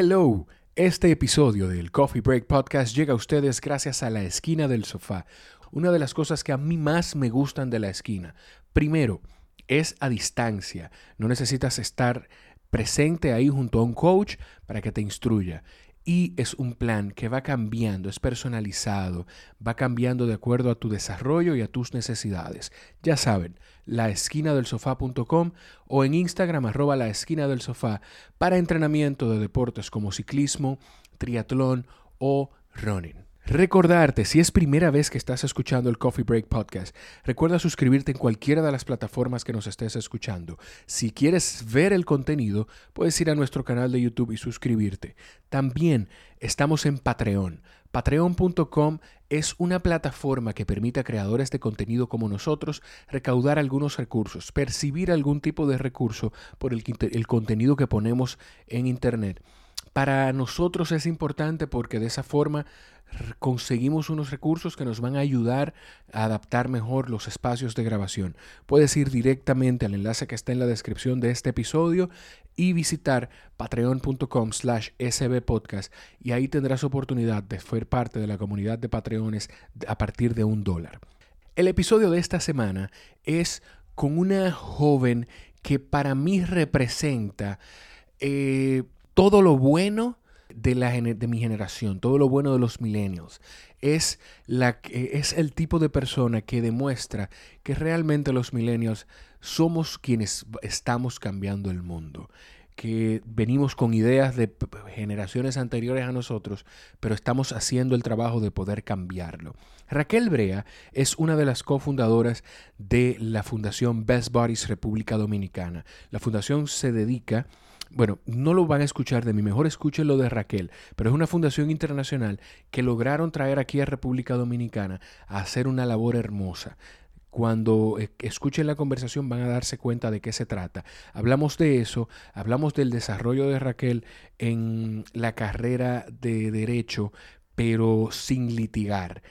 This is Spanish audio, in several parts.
Hello, este episodio del Coffee Break Podcast llega a ustedes gracias a la esquina del sofá. Una de las cosas que a mí más me gustan de la esquina. Primero, es a distancia. No necesitas estar presente ahí junto a un coach para que te instruya. Y es un plan que va cambiando, es personalizado, va cambiando de acuerdo a tu desarrollo y a tus necesidades. Ya saben, laesquinadelsofá.com o en Instagram arroba la esquina del sofá para entrenamiento de deportes como ciclismo, triatlón o running. Recordarte, si es primera vez que estás escuchando el Coffee Break Podcast, recuerda suscribirte en cualquiera de las plataformas que nos estés escuchando. Si quieres ver el contenido, puedes ir a nuestro canal de YouTube y suscribirte. También estamos en Patreon. Patreon.com es una plataforma que permite a creadores de contenido como nosotros recaudar algunos recursos, percibir algún tipo de recurso por el, el contenido que ponemos en Internet. Para nosotros es importante porque de esa forma conseguimos unos recursos que nos van a ayudar a adaptar mejor los espacios de grabación. Puedes ir directamente al enlace que está en la descripción de este episodio y visitar patreon.com slash sbpodcast y ahí tendrás oportunidad de ser parte de la comunidad de Patreones a partir de un dólar. El episodio de esta semana es con una joven que para mí representa eh, todo lo bueno de, la, de mi generación, todo lo bueno de los millennials. Es, la, es el tipo de persona que demuestra que realmente los millennials somos quienes estamos cambiando el mundo que venimos con ideas de generaciones anteriores a nosotros, pero estamos haciendo el trabajo de poder cambiarlo. Raquel Brea es una de las cofundadoras de la Fundación Best Bodies República Dominicana. La fundación se dedica bueno, no lo van a escuchar de mí, mejor escuchen lo de Raquel, pero es una fundación internacional que lograron traer aquí a República Dominicana a hacer una labor hermosa. Cuando eh, escuchen la conversación van a darse cuenta de qué se trata. Hablamos de eso, hablamos del desarrollo de Raquel en la carrera de derecho, pero sin litigar,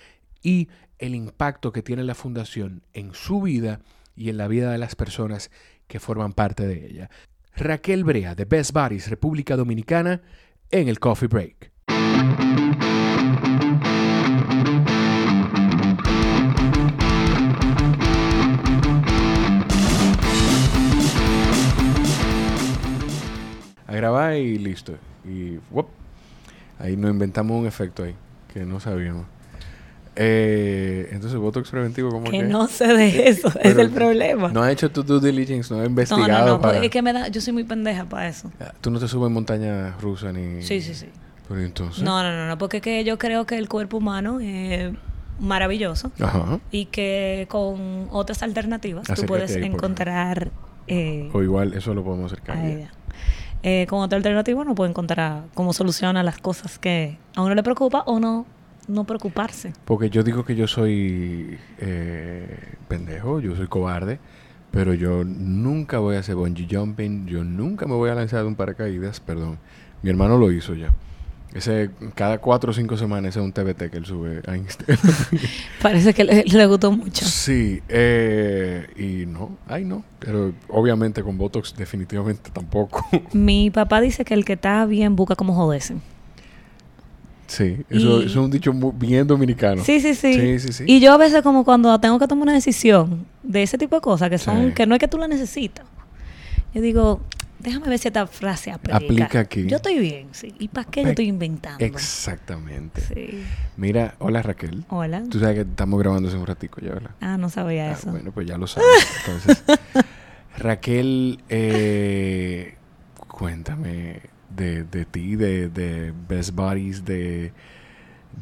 y el impacto que tiene la fundación en su vida y en la vida de las personas que forman parte de ella. Raquel Brea de Best Buddies República Dominicana en el Coffee Break. Grabar y listo. Y ahí nos inventamos un efecto ahí que no sabíamos. Eh, entonces, voto preventivo, como que? no sé de eso, es el problema. No ha hecho tu due diligence, no ha investigado. No, no, no, es que me da, yo soy muy pendeja para eso. Tú no te subes en montaña rusa ni. Sí, sí, sí. Pero entonces. No, no, no, no, porque que yo creo que el cuerpo humano es maravilloso Ajá. y que con otras alternativas tú puedes encontrar. Eh, o igual, eso lo podemos acercar. Eh, con otra alternativa uno puede encontrar cómo soluciona las cosas que a uno le preocupa o no no preocuparse. Porque yo digo que yo soy eh, pendejo, yo soy cobarde, pero yo nunca voy a hacer bungee jumping, yo nunca me voy a lanzar de un paracaídas, perdón. Mi hermano lo hizo ya. Ese, cada cuatro o cinco semanas es un TBT que él sube a Instagram. Parece que le, gustó mucho. Sí, eh, y no, ay no, pero obviamente con Botox definitivamente tampoco. Mi papá dice que el que está bien busca como joderse. Sí, eso, es un dicho bien dominicano. Sí, sí, sí. Y yo a veces como cuando tengo que tomar una decisión de ese tipo de cosas que son que no es que tú la necesitas. Yo digo, déjame ver si esta frase aplica. Aplica aquí. Yo estoy bien, sí. ¿Y para qué yo estoy inventando? Exactamente. Sí. Mira, hola Raquel. Hola. Tú sabes que estamos grabando hace un ratico ya, ¿verdad? Ah, no sabía ah, eso. Bueno, pues ya lo sabes. Entonces, Raquel, eh, cuéntame de, de ti, de, de, Best Buddies, de,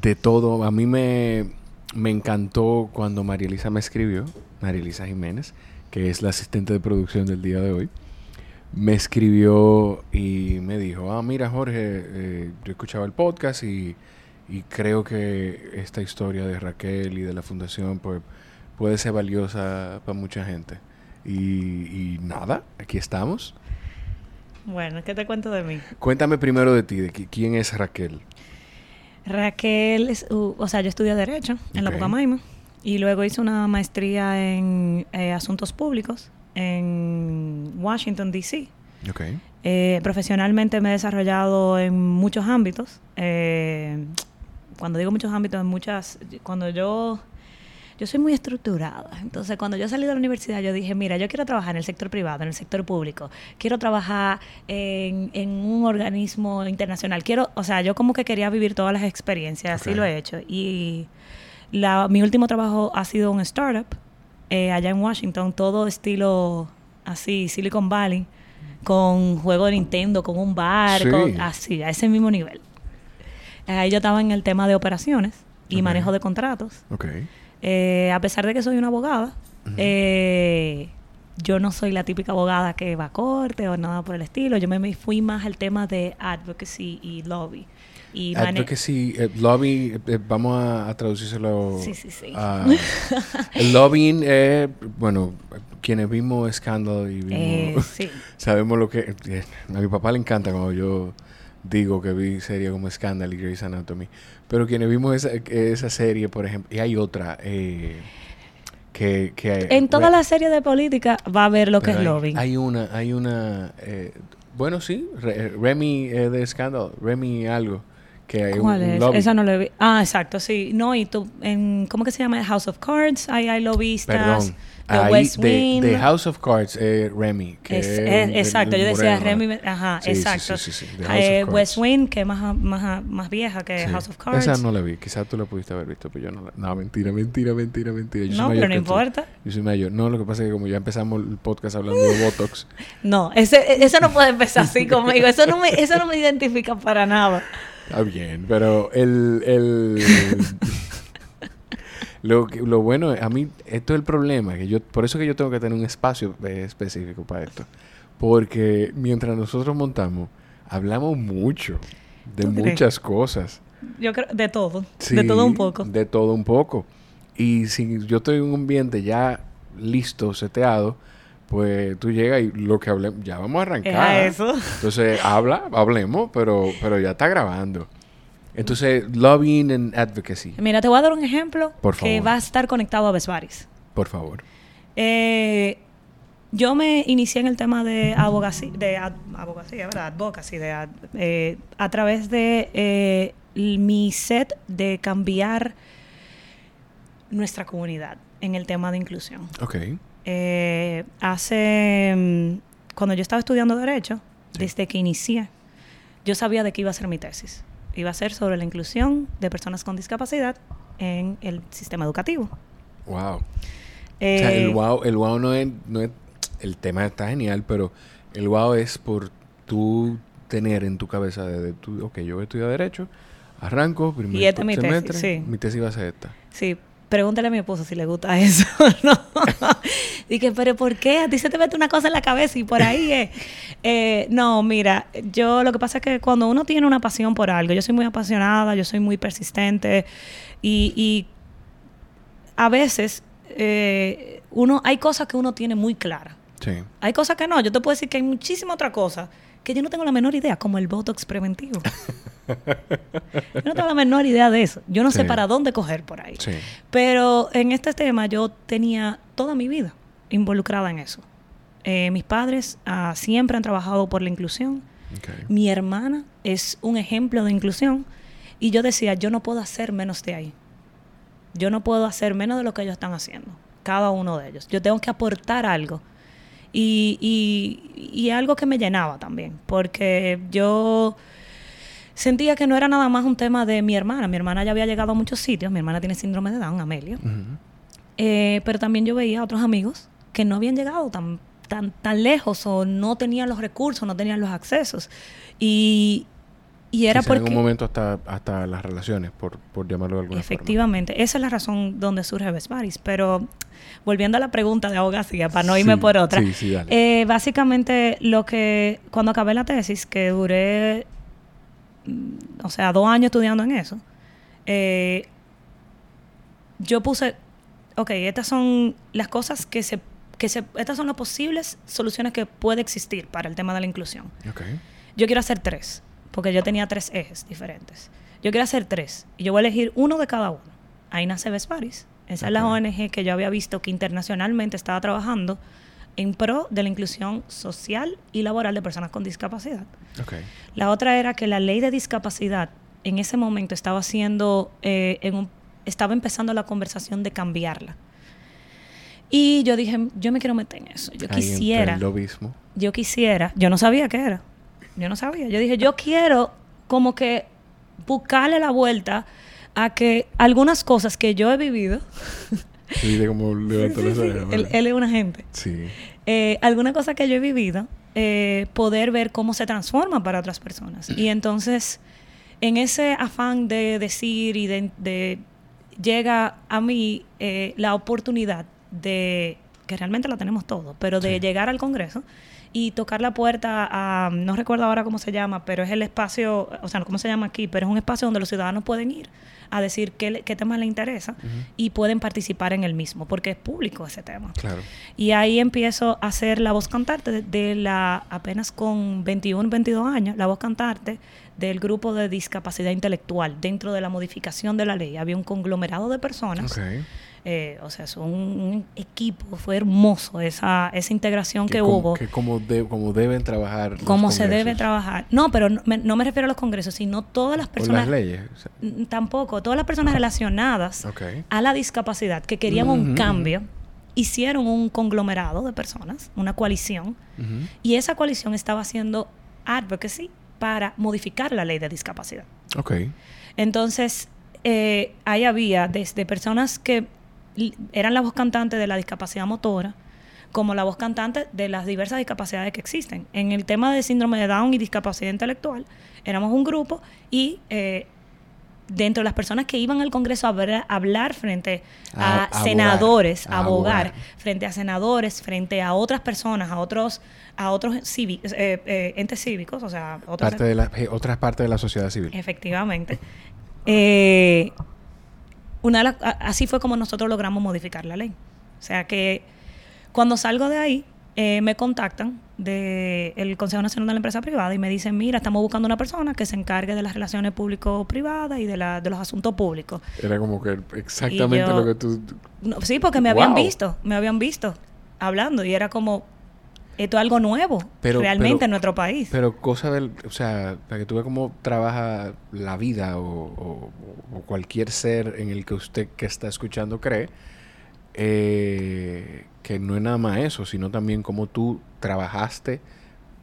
de todo. A mí me, me encantó cuando María Elisa me escribió, María Elisa Jiménez, que es la asistente de producción del día de hoy, me escribió y me dijo, ah, mira Jorge, eh, yo escuchaba el podcast y, y, creo que esta historia de Raquel y de la fundación pues, puede ser valiosa para mucha gente. Y, y nada, aquí estamos. Bueno, ¿qué te cuento de mí? Cuéntame primero de ti, de quién es Raquel. Raquel, es, o sea, yo estudié Derecho en la Pucamaima y luego hice una maestría en eh, Asuntos Públicos en Washington, D.C. Okay. Eh, profesionalmente me he desarrollado en muchos ámbitos. Eh, cuando digo muchos ámbitos, en muchas... Cuando yo yo soy muy estructurada. Entonces, cuando yo salí de la universidad, yo dije, mira, yo quiero trabajar en el sector privado, en el sector público, quiero trabajar en, en un organismo internacional. Quiero, o sea, yo como que quería vivir todas las experiencias, así lo he hecho. Y la, mi último trabajo ha sido un startup eh, allá en Washington, todo estilo así, Silicon Valley, con juego de Nintendo, con un bar, así, a ese mismo nivel. Ahí yo estaba en el tema de operaciones y manejo de contratos. Okay. Eh, a pesar de que soy una abogada, eh, yo no soy la típica abogada que va a corte o nada por el estilo. Yo me fui más al tema de advocacy y lobby. Y advocacy, eh, lobby, vamos a, traducírselo. Sí, sí, sí. el lobbying es, bueno, quienes vimos escándalo y vimos, sabemos lo que... a mi papá le encanta cuando yo digo que vi serie como Scandal y Grey's Anatomy. Pero quienes vimos esa, esa serie, por ejemplo, y hay otra eh, que, que... En toda la serie de política va a haber lo que es lobbying. Hay una, hay una... Eh, bueno, sí, Remy eh, de Scandal, Remy algo. Que hay ¿Cuál es? Esa no le vi. Ah, exacto, sí. No, y tú, en, ¿cómo que se llama? House of Cards, hay, hay lobbyistas. Perdón. The West Wing. The, House of Cards, eh, Remy. Que es, exacto, yo decía Remy, ajá, exacto. Sí, sí, sí, eh, West Wing, que es más, más, más vieja que House of Cards. Esa no la vi, quizás tú la pudiste haber visto, pero yo no la... No, mentira, mentira, mentira, mentira. Yo no, pero no importa. Yo soy mayor. No, lo que pasa es que como ya empezamos el podcast hablando de Botox. no, ese, eso no puede empezar así conmigo. Eso no me, eso no me identifica para nada. Está bien, pero el... el Lo, lo bueno, a mí, esto es el problema, que yo, por eso que yo tengo que tener un espacio eh, específico para esto. Porque mientras nosotros montamos, hablamos mucho de muchas cosas. Yo creo, de todo, de todo un poco. De todo un poco. Y si yo estoy en un ambiente ya listo, seteado, pues tú llegas y lo que hablemos, ya vamos a arrancar. eso. Entonces, habla, hablemos, pero, pero ya está grabando. Entonces, lobbying and advocacy. Mira, te voy a dar un ejemplo que va a estar conectado a Besvaris. Por favor. Eh, yo me inicié en el tema de abogacía, de abogacía, ¿verdad? Advocacy, de, eh, a través de eh, mi set de cambiar nuestra comunidad en el tema de inclusión. Ok. Hace, mm, cuando yo estaba estudiando Derecho, desde que inicié, yo sabía de qué iba a ser mi tesis iba a ser sobre la inclusión de personas con discapacidad en el sistema educativo. Wow. o sea, el eh, wow, el wow no es, no es, el tema está genial, pero el wow es por tú tener en tu cabeza de, tu, ok, yo voy a estudiar Derecho, arranco, primer y esta mi tesis, sí. mi tesis va a ser esta. Sí, pregúntale a mi esposo si le gusta eso no. Dije, pero ¿por qué? A ti se te mete una cosa en la cabeza y por ahí es. Eh, no, mira, yo lo que pasa es que cuando uno tiene una pasión por algo, yo soy muy apasionada, yo soy muy persistente y, a veces eh, uno hay cosas que uno tiene muy claras. Sí. Hay cosas que no. Yo te puedo decir que hay muchísima otra cosa que yo no tengo la menor idea, como el Botox preventivo. yo no tengo la menor idea de eso. Yo no sé para dónde coger por ahí. Pero en este tema yo tenía toda mi vida involucrada en eso. Eh, mis padres ah, siempre han trabajado por la inclusión. Mi hermana es un ejemplo de inclusión. Y yo decía, yo no puedo hacer menos de ahí. Yo no puedo hacer menos de lo que ellos están haciendo. Cada uno de ellos. Yo tengo que aportar algo. Y, y, y algo que me llenaba también. Porque yo sentía que no era nada más un tema de mi hermana. Mi hermana ya había llegado a muchos sitios. Mi hermana tiene síndrome de Down, Amelia. Eh, pero también yo veía a otros amigos que no habían llegado tan, tan, tan lejos o no tenían los recursos, no tenían los accesos. Y, y era porque... En un momento hasta, hasta las relaciones, por, por llamarlo de alguna Efectivamente. Esa es la razón donde surge Best Pero volviendo a la pregunta de abogacía, para no irme por otra. Eh, básicamente, lo que... Cuando acabé la tesis, que duré o sea, dos años estudiando en eso, eh, yo puse, ok, estas son las cosas que se, que se, estas son las posibles soluciones que puede existir para el tema de la inclusión. Yo quiero hacer tres, porque yo tenía tres ejes diferentes. Yo quiero hacer tres, y yo voy a elegir uno de cada uno. Ahí nace Vesparis. Esa es la ONG que yo había visto que internacionalmente estaba trabajando en pro de la inclusión social y laboral de personas con discapacidad. La otra era que la ley de discapacidad en ese momento estaba haciendo, eh, en un, estaba empezando la conversación de cambiarla. Y yo dije, yo me quiero meter en eso. Yo quisiera. Yo quisiera. Yo no sabía qué era. Yo no sabía. Yo dije, yo quiero como que buscarle la vuelta a que algunas cosas que yo he vivido. como él, es una gente. Sí. Eh, alguna cosa que yo he vivido, eh, poder ver cómo se transforma para otras personas. Y entonces, en ese afán de decir y de, llega a mí eh, la oportunidad de, que realmente la tenemos todo, pero de llegar al Congreso y tocar la puerta a, no recuerdo ahora cómo se llama, pero es el espacio, o sea, no cómo se llama aquí, pero es un espacio donde los ciudadanos pueden ir a decir qué, qué tema les interesa y pueden participar en el mismo, porque es público ese tema. Claro. Y ahí empiezo a ser la voz cantante de, la, apenas con 21, 22 años, la voz cantante del grupo de discapacidad intelectual dentro de la modificación de la ley. Había un conglomerado de personas. Eh, o sea, es un, equipo, fue hermoso esa, esa integración que, hubo. Que como, como deben trabajar. Como se debe trabajar. No, pero no me, refiero a los congresos, sino todas las personas. las leyes. Tampoco, todas las personas relacionadas a la discapacidad que querían un cambio, hicieron un conglomerado de personas, una coalición, y esa coalición estaba haciendo advocacy para modificar la ley de discapacidad. Ok. Entonces, eh, ahí había desde personas que eran la voz cantante de la discapacidad motora, como la voz cantante de las diversas discapacidades que existen. En el tema de síndrome de Down y discapacidad intelectual, éramos un grupo y eh, dentro de las personas que iban al Congreso a, hablar frente a, senadores, a abogar, frente a senadores, frente a otras personas, a otros a otros eh, eh, entes cívicos, o sea, otras parte de la, otras partes de la sociedad civil. Efectivamente. Eh, una así fue como nosotros logramos modificar la ley. O sea que cuando salgo de ahí, eh, me contactan del Consejo Nacional de la Empresa Privada y me dicen, mira, estamos buscando una persona que se encargue de las relaciones público-privadas y de, la, de los asuntos públicos. Era como que exactamente lo que tú... sí, porque me habían visto, me habían visto hablando y era como, esto es algo nuevo realmente en nuestro país. Pero cosa del, o sea, para que tú veas cómo trabaja la vida o, cualquier ser en el que usted que está escuchando cree, eh, que no es nada más eso, sino también cómo tú trabajaste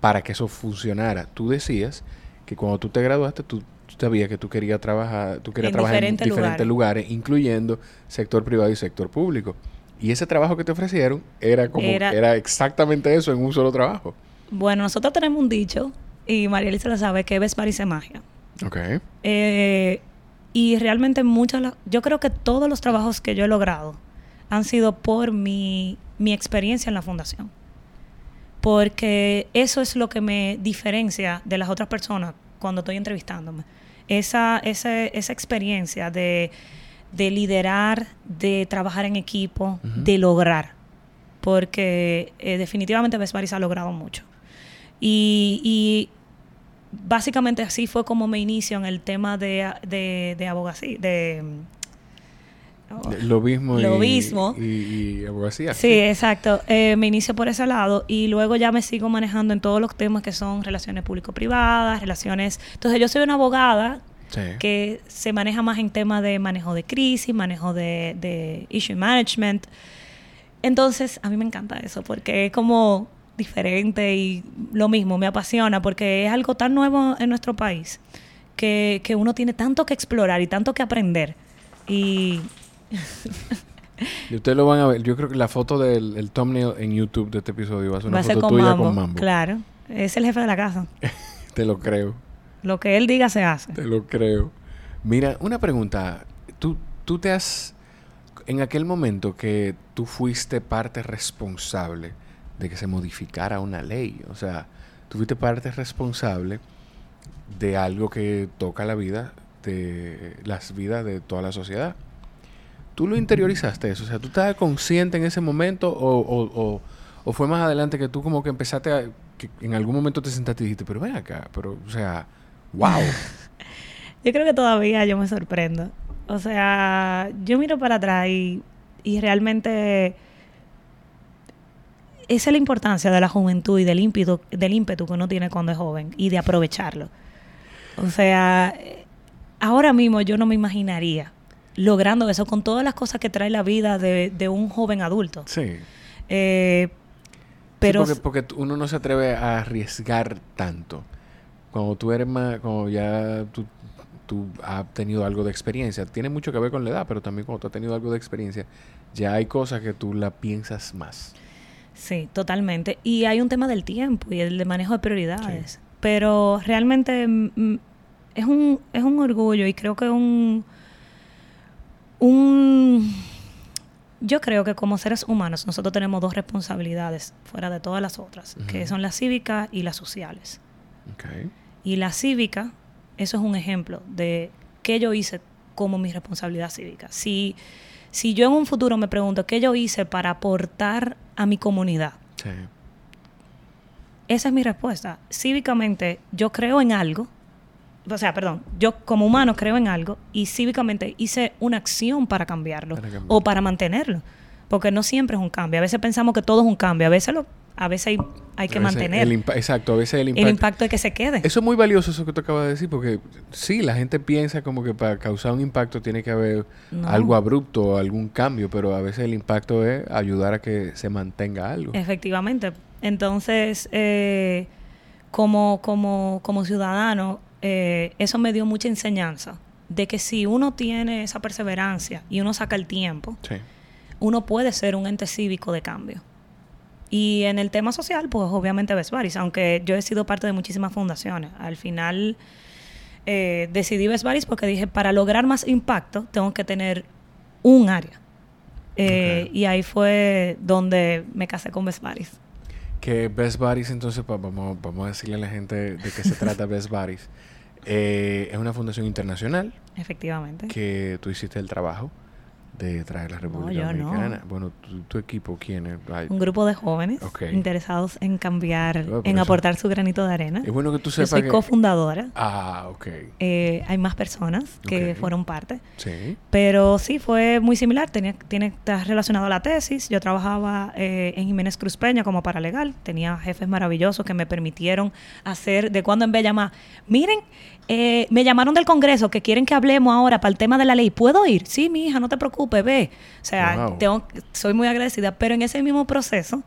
para que eso funcionara. Tú decías que cuando tú te graduaste, tú, sabías que tú querías trabajar, tú querías trabajar en diferentes lugares, incluyendo sector privado y sector público. Y ese trabajo que te ofrecieron era como era, exactamente eso en un solo trabajo. Bueno, nosotros tenemos un dicho, y María Elisa lo sabe, que ves parece magia. Ok. Eh, y realmente muchas, yo creo que todos los trabajos que yo he logrado han sido por mi, mi experiencia en la fundación. Porque eso es lo que me diferencia de las otras personas cuando estoy entrevistándome. Esa, esa, esa experiencia de de liderar, de trabajar en equipo, de lograr. Porque eh, definitivamente Vesparis ha logrado mucho. Y, básicamente así fue como me inicio en el tema de, de, abogacía, de... lo mismo, lo mismo. Y, abogacía. Sí, exacto. Eh, me inicio por ese lado y luego ya me sigo manejando en todos los temas que son relaciones público-privadas, relaciones... Entonces yo soy una abogada que se maneja más en temas de manejo de crisis, manejo de, issue management. Entonces, a mí me encanta eso porque es como diferente y lo mismo, me apasiona porque es algo tan nuevo en nuestro país que, que uno tiene tanto que explorar y tanto que aprender. Y... y ustedes lo van a ver. Yo creo que la foto del el thumbnail en YouTube de este episodio va a ser una foto tuya con Mambo. Claro, es el jefe de la casa. Te lo creo. Lo que él diga se hace. Te lo creo. Mira, una pregunta. ¿Tú, tú te has... En aquel momento que tú fuiste parte responsable de que se modificara una ley, o sea, tú fuiste parte responsable de algo que toca la vida de las vidas de toda la sociedad. ¿Tú lo interiorizaste eso? O sea, ¿tú estabas consciente en ese momento o, o, o, fue más adelante que tú como que empezaste a... que en algún momento te sentaste y dijiste, pero ven acá, pero, o sea, ¡Wow! yo creo que todavía yo me sorprendo. O sea, yo miro para atrás y, realmente esa es la importancia de la juventud y del ímpetu, del ímpetu que uno tiene cuando es joven y de aprovecharlo. O sea, ahora mismo yo no me imaginaría logrando eso con todas las cosas que trae la vida de, un joven adulto. Sí. Eh, pero porque, uno no se atreve a arriesgar tanto. Cuando tú eres más, como ya tú, tú has tenido algo de experiencia, tiene mucho que ver con la edad, pero también cuando tú has tenido algo de experiencia, ya hay cosas que tú la piensas más. Sí, totalmente. Y hay un tema del tiempo y el de manejo de prioridades. Pero realmente mm, mm, es, un, es un orgullo y creo que un, un... Yo creo que como seres humanos nosotros tenemos dos responsabilidades fuera de todas las otras, que son las cívicas y las sociales. Y la cívica, eso es un ejemplo de qué yo hice como mi responsabilidad cívica. Si si yo en un futuro me pregunto qué yo hice para aportar a mi comunidad, esa es mi respuesta. Cívicamente, yo creo en algo, o sea, perdón, yo como humano creo en algo y cívicamente hice una acción para cambiarlo o para mantenerlo. Porque no siempre es un cambio. A veces pensamos que todo es un cambio. A veces lo, a veces hay, que mantener. exacto, a veces el impacto. El impacto es que se quede. Eso es muy valioso, eso que tú acabas de decir, porque sí, la gente piensa como que para causar un impacto tiene que haber algo abrupto, algún cambio, pero a veces el impacto es ayudar a que se mantenga algo. Efectivamente. Entonces, eh, como, como, como ciudadano, eh, eso me dio mucha enseñanza de que si uno tiene esa perseverancia y uno saca el tiempo, uno puede ser un ente cívico de cambio. Y en el tema social, pues obviamente Vesbaris, aunque yo he sido parte de muchísimas fundaciones. Al final eh, decidí Vesbaris porque dije, para lograr más impacto, tengo que tener un área. Eh, y ahí fue donde me casé con Vesbaris. Que Best Buddies, entonces, vamos, vamos a decirle a la gente de qué se trata Best Buddies. Eh, es una fundación internacional. Efectivamente. Que tú hiciste el trabajo de traer la República Dominicana. Bueno, tu, equipo, ¿quién es? Un grupo de jóvenes interesados en cambiar, oh, en aportar su granito de arena. Es bueno que tú sepas Yo soy cofundadora. Ah, ok. Eh, hay más personas que fueron parte. Sí. Pero sí, fue muy similar. Tenía, tiene, está relacionado a la tesis. Yo trabajaba eh, en Jiménez Cruz Peña como paralegal. Tenía jefes maravillosos que me permitieron hacer de cuando en vez llamar, miren, eh, me llamaron del Congreso que quieren que hablemos ahora para el tema de la ley. ¿Puedo ir? Sí, mi hija, no te preocupes, ve. O sea, tengo, soy muy agradecida. Pero en ese mismo proceso,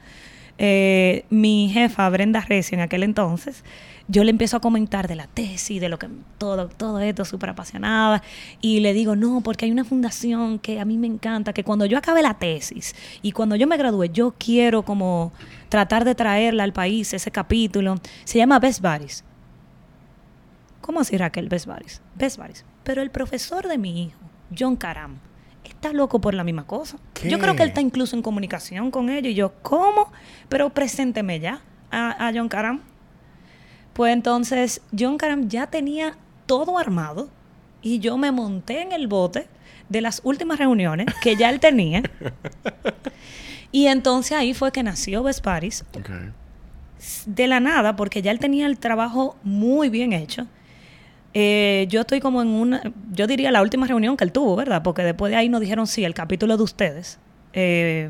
eh, mi jefa, Brenda Recio, en aquel entonces, yo le empiezo a comentar de la tesis, de lo que todo, todo esto, súper apasionada, y le digo, no, porque hay una fundación que a mí me encanta, que cuando yo acabe la tesis y cuando yo me gradúe, yo quiero como tratar de traerla al país, ese capítulo, se llama Best Buddies. ¿Cómo así Raquel? Best Buddies. Pero el profesor de mi hijo, John Caram, está loco por la misma cosa. Yo creo que él está incluso en comunicación con ellos. Y yo, ¿cómo? Pero presénteme ya a, a John Caram. Pues entonces, John Caram ya tenía todo armado y yo me monté en el bote de las últimas reuniones que ya él tenía. y entonces ahí fue que nació Best Buddies. De la nada, porque ya él tenía el trabajo muy bien hecho. Eh, yo estoy como en una, yo diría la última reunión que él tuvo, ¿verdad? Porque después de ahí nos dijeron, sí, el capítulo de ustedes. Eh,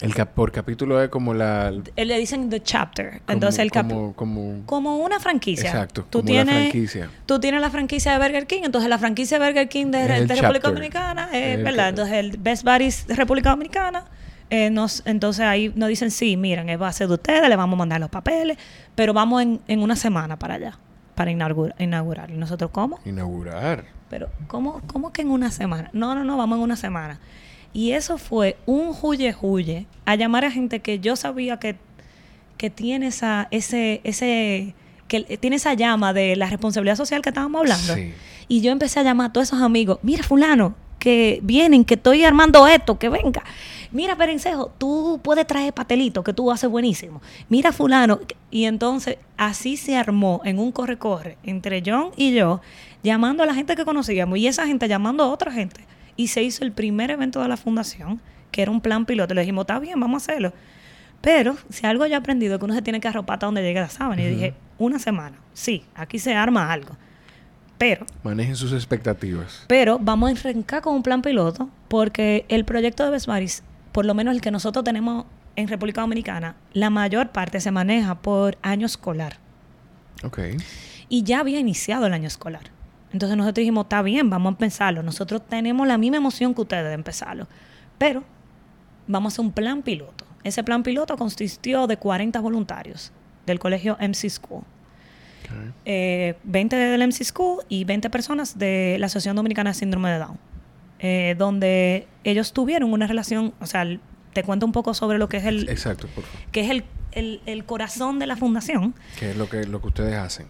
el por capítulo es como la... Él le dicen the chapter. Entonces el como, como, como, una franquicia. Exacto, tú como tienes, la franquicia. Tú tienes la franquicia de Burger King, entonces la franquicia de Burger King de, República Dominicana, es, ¿verdad? Entonces el Best Buddies de República Dominicana, eh, nos, entonces ahí nos dicen, sí, miren, es base de ustedes, le vamos a mandar los papeles, pero vamos en, en una semana para allá para inaugurar, inaugurar. ¿Y nosotros cómo? Inaugurar. Pero, ¿cómo, ¿cómo que en una semana? No, no, no, vamos en una semana. Y eso fue un huye huye a llamar a gente que yo sabía que, que tiene esa, ese, ese, que tiene esa llama de la responsabilidad social que estábamos hablando. Y yo empecé a llamar a todos esos amigos, mira fulano, que vienen, que estoy armando esto, que venga. Mira, Perencejo, tú puedes traer patelito, que tú haces buenísimo. Mira, fulano. Y entonces así se armó en un corre-corre entre John y yo, llamando a la gente que conocíamos y esa gente llamando a otra gente. Y se hizo el primer evento de la fundación, que era un plan piloto. Le dijimos, está bien, vamos a hacerlo. Pero si algo ya he aprendido que uno se tiene que arropar hasta donde llegue la sábana. Y dije, una semana. Sí, aquí se arma algo. Pero. Manejen sus expectativas. Pero vamos a arrancar con un plan piloto porque el proyecto de Besmaris, por lo menos el que nosotros tenemos en República Dominicana, la mayor parte se maneja por año escolar. Ok. Y ya había iniciado el año escolar. Entonces nosotros dijimos, está bien, vamos a empezarlo. Nosotros tenemos la misma emoción que ustedes de empezarlo. Pero vamos a hacer un plan piloto. Ese plan piloto consistió de 40 voluntarios del colegio MC School. 20 eh, del MC School y 20 personas de la Asociación Dominicana de Síndrome de Down. Eh, donde ellos tuvieron una relación, o sea, te cuento un poco sobre lo que es el... Exacto, por favor. Que es el, el, corazón de la fundación. Que es lo que, lo que ustedes hacen.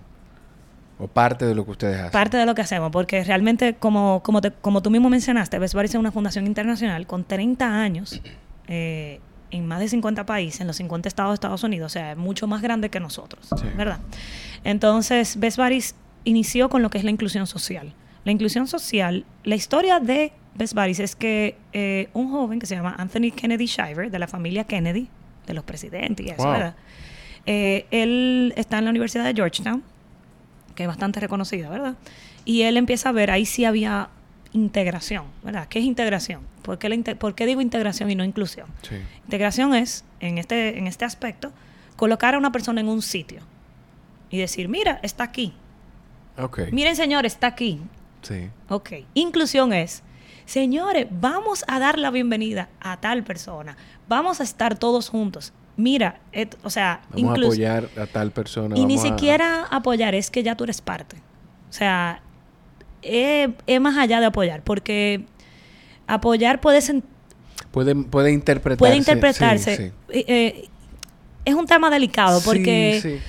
O parte de lo que ustedes hacen. Parte de lo que hacemos, porque realmente, como, como, como tú mismo mencionaste, Best es una fundación internacional con 30 años eh, en más de 50 países, en los 50 estados de Estados Unidos, o sea, es mucho más grande que nosotros, ¿verdad? Entonces, Best Buddies inició con lo que es la inclusión social. La inclusión social, la historia de Best Buddies es que eh, un joven que se llama Anthony Kennedy Shiver, de la familia Kennedy, de los presidentes y eso, ¿verdad? Eh, él está en la Universidad de Georgetown, que es bastante reconocida, ¿verdad? Y él empieza a ver, ahí sí había integración, ¿verdad? ¿Qué es integración? ¿Por qué, digo integración y no inclusión? Integración es, en este, en este aspecto, colocar a una persona en un sitio y decir, mira, está aquí. Okay. Miren, señores, está aquí. Sí. Ok. Inclusión es, señores, vamos a dar la bienvenida a tal persona. Vamos a estar todos juntos. Mira, o sea, vamos a apoyar a tal persona. Y ni siquiera apoyar, es que ya tú eres parte. O sea, es, más allá de apoyar, porque apoyar puede puede, puede interpretarse. Puede interpretarse. Eh, eh, es un tema delicado porque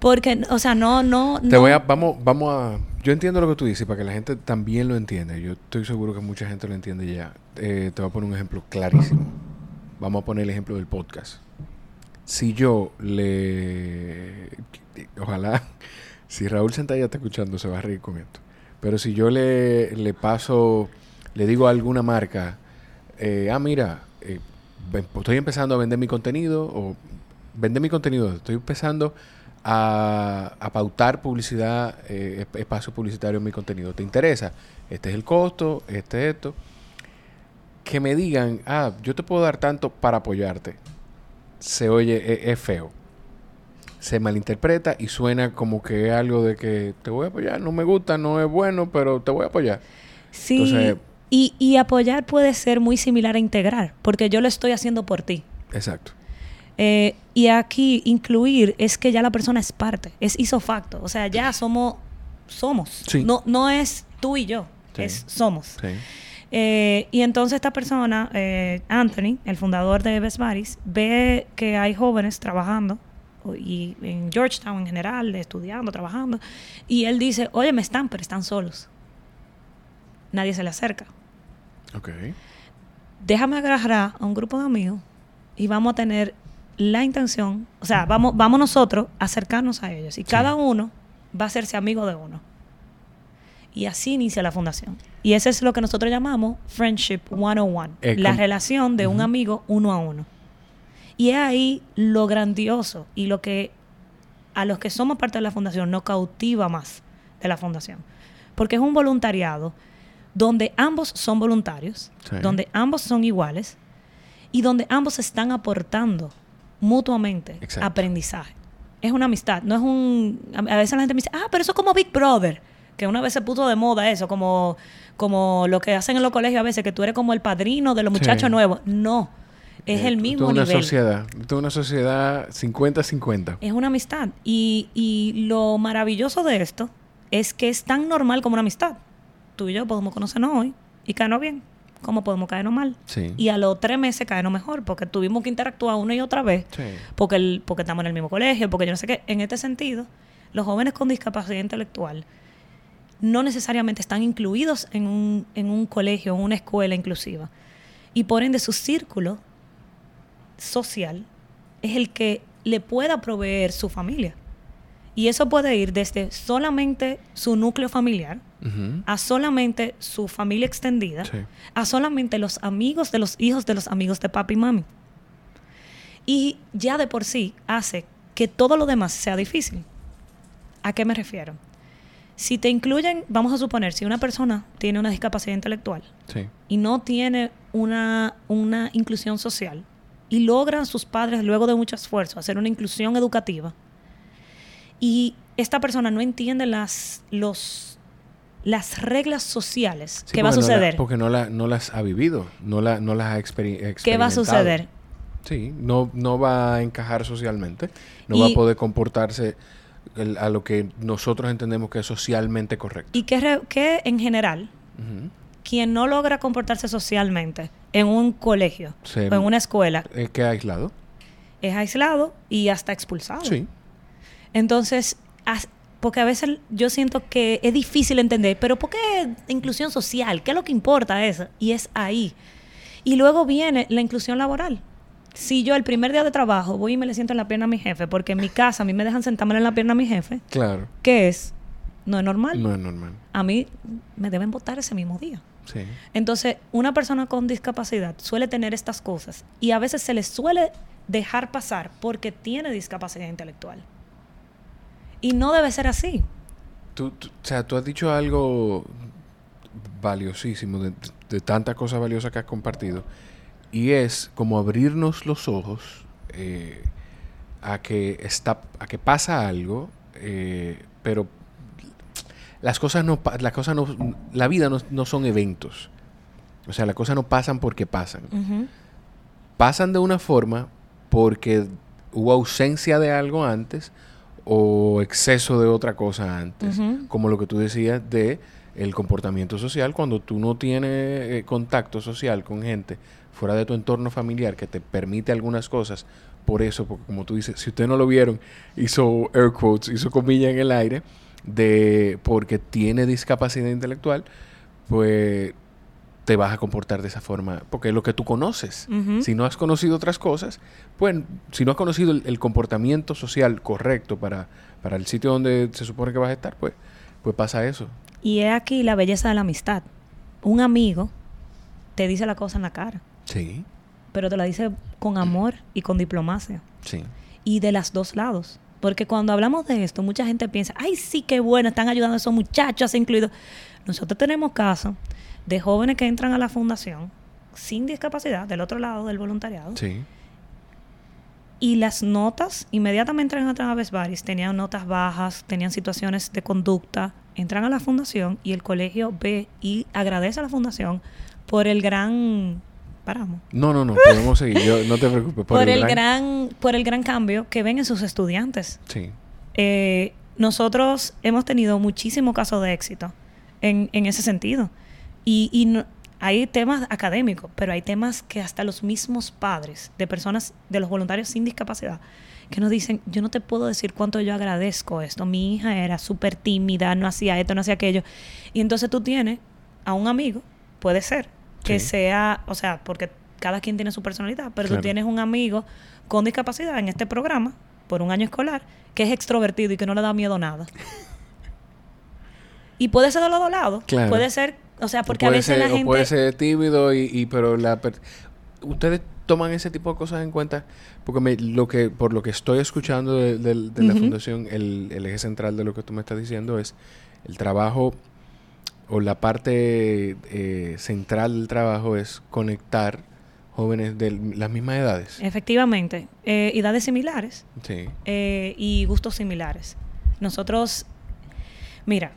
porque o sea, no no Te voy a vamos vamos a yo entiendo lo que tú dices para que la gente también lo entienda. Yo estoy seguro que mucha gente lo entiende ya. Eh, te voy a poner un ejemplo clarísimo. Vamos a poner el ejemplo del podcast. Si yo le ojalá si Raúl Santalla está escuchando se va a reír con esto. Pero si yo le, le paso, le digo a alguna marca, eh, ah, mira, eh, estoy empezando a vender mi contenido, o vender mi contenido, estoy empezando a, a pautar publicidad, eh, espacio publicitario en mi contenido. ¿Te interesa? Este es el costo, este es esto. Que me digan, ah, yo te puedo dar tanto para apoyarte. Se oye, e, es feo se malinterpreta y suena como que es algo de que te voy a apoyar, no me gusta, no es bueno, pero te voy a apoyar. Sí. y, y apoyar puede ser muy similar a integrar, porque yo lo estoy haciendo por ti. Exacto. Eh, y aquí incluir es que ya la persona es parte, es isofacto, o sea, ya somos, somos. No, no es tú y yo, es somos. Sí. Eh, y entonces esta persona, eh, Anthony, el fundador de Best Buddies, ve que hay jóvenes trabajando y en Georgetown en general, estudiando, trabajando. Y él dice, oye, me están, pero están solos. Nadie se le acerca. Ok. Déjame agarrar a un grupo de amigos y vamos a tener la intención, o sea, vamos, vamos nosotros a acercarnos a ellos. Y cada uno va a hacerse amigo de uno. Y así inicia la fundación. Y ese es lo que nosotros llamamos Friendship 101. la relación de un amigo uno a uno. Y es ahí lo grandioso y lo que a los que somos parte de la fundación nos cautiva más de la fundación. Porque es un voluntariado donde ambos son voluntarios, donde ambos son iguales y donde ambos están aportando mutuamente aprendizaje. Es una amistad, no es un... A veces la gente me dice, ah, pero eso es como Big Brother, que una vez se puso de moda eso, como, como lo que hacen en los colegios a veces, que tú eres como el padrino de los muchachos nuevos. No, es el mismo una nivel. sociedad, es una sociedad 50-50. Es una amistad. Y, y lo maravilloso de esto es que es tan normal como una amistad. Tú y yo podemos conocernos hoy y caernos bien, como podemos caernos mal. Sí. Y a los tres meses caernos mejor, porque tuvimos que interactuar una y otra vez, sí. porque, el, porque estamos en el mismo colegio, porque yo no sé qué. En este sentido, los jóvenes con discapacidad intelectual no necesariamente están incluidos en un, en un colegio, en una escuela inclusiva. Y por ende, su círculo social es el que le pueda proveer su familia. Y eso puede ir desde solamente su núcleo familiar, a solamente su familia extendida, a solamente los amigos de los hijos de los amigos de papi y mami. Y ya de por sí hace que todo lo demás sea difícil. ¿A qué me refiero? Si te incluyen, vamos a suponer, si una persona tiene una discapacidad intelectual y no tiene una, una inclusión social, y logran sus padres, luego de mucho esfuerzo, hacer una inclusión educativa. Y esta persona no entiende las, los, las reglas sociales. ¿Qué va a suceder? porque no, la, no las ha vivido, no, la, no las ha experimentado. ¿Qué va a suceder? Sí, no, no va a encajar socialmente, no va a poder comportarse a lo que nosotros entendemos que es socialmente correcto. Y que, que en general, quien no logra comportarse socialmente en un colegio o en una escuela... ¿Es que aislado? Es aislado y hasta expulsado. Sí. Entonces, porque a veces yo siento que es difícil entender, pero ¿por qué inclusión social? ¿Qué es lo que importa eso? Y es ahí. Y luego viene la inclusión laboral si yo el primer día de trabajo voy y me le siento en la pierna a mi jefe, porque en mi casa a mí me dejan sentarme en la pierna a mi jefe, claro. ¿qué es? No es normal. No es normal. A mí me deben votar ese mismo día. Sí. Entonces, una persona con discapacidad suele tener estas cosas y a veces se le suele dejar pasar porque tiene discapacidad intelectual. Y no debe ser así. Tú, o sea, tú has dicho algo valiosísimo, de, de tantas cosas valiosas que has compartido y es como abrirnos los ojos eh, a que está a que pasa algo eh, pero las cosas no las cosas no la vida no, son eventos. O sea las cosas no pasan porque pasan. Pasan de una forma porque hubo ausencia de algo antes o exceso de otra cosa antes como lo que tú decías de el comportamiento social cuando tú no tienes eh, contacto social con gente fuera de tu entorno familiar que te permite algunas cosas. Por eso, porque como tú dices, si ustedes no lo vieron, hizo air quotes, hizo comillas en el aire, de porque tiene discapacidad intelectual, pues te vas a comportar de esa forma, porque es lo que tú conoces. Si no has conocido otras cosas, pues si no has conocido el, comportamiento social correcto para, para el sitio donde se supone que vas a estar, pues, pues pasa eso. Y es aquí la belleza de la amistad. Un amigo te dice la cosa en la cara. Sí. Pero te la dice con amor y con diplomacia. Sí. Y de las dos lados. Porque cuando hablamos de esto, mucha gente piensa, ay, sí, qué bueno, están ayudando a esos muchachos, incluidos. Nosotros tenemos casos de jóvenes que entran a la fundación sin discapacidad, del otro lado del voluntariado. Sí. Y las notas, inmediatamente entran a Baris, tenían notas bajas, tenían situaciones de conducta, entran a la fundación y el colegio ve y agradece a la fundación por el gran no, no, no, podemos seguir. no te preocupes. Por, el, gran... por el gran cambio que ven en sus estudiantes. Sí. Eh, nosotros hemos tenido muchísimo caso de éxito en, ese sentido. Y, hay temas académicos, pero hay temas que hasta los mismos padres de personas, de los voluntarios sin discapacidad, que nos dicen, yo no te puedo decir cuánto yo agradezco esto. Mi hija era súper tímida, no hacía esto, no hacía aquello. Y entonces tú tienes a un amigo, puede ser, que sea, o sea, porque cada quien tiene su personalidad, pero tú tienes un amigo con discapacidad en este programa por un año escolar que es extrovertido y que no le da miedo a nada. y puede ser de los dos lados. Puede ser, o sea, porque a veces la gente... puede ser tímido y, pero la... Ustedes toman ese tipo de cosas en cuenta porque lo que por lo que estoy escuchando de, la fundación el, el, eje central de lo que tú me estás diciendo es el trabajo o la parte eh, central del trabajo es conectar jóvenes de las mismas edades. Efectivamente, eh, edades similares sí. Eh, y gustos similares. Nosotros, mira,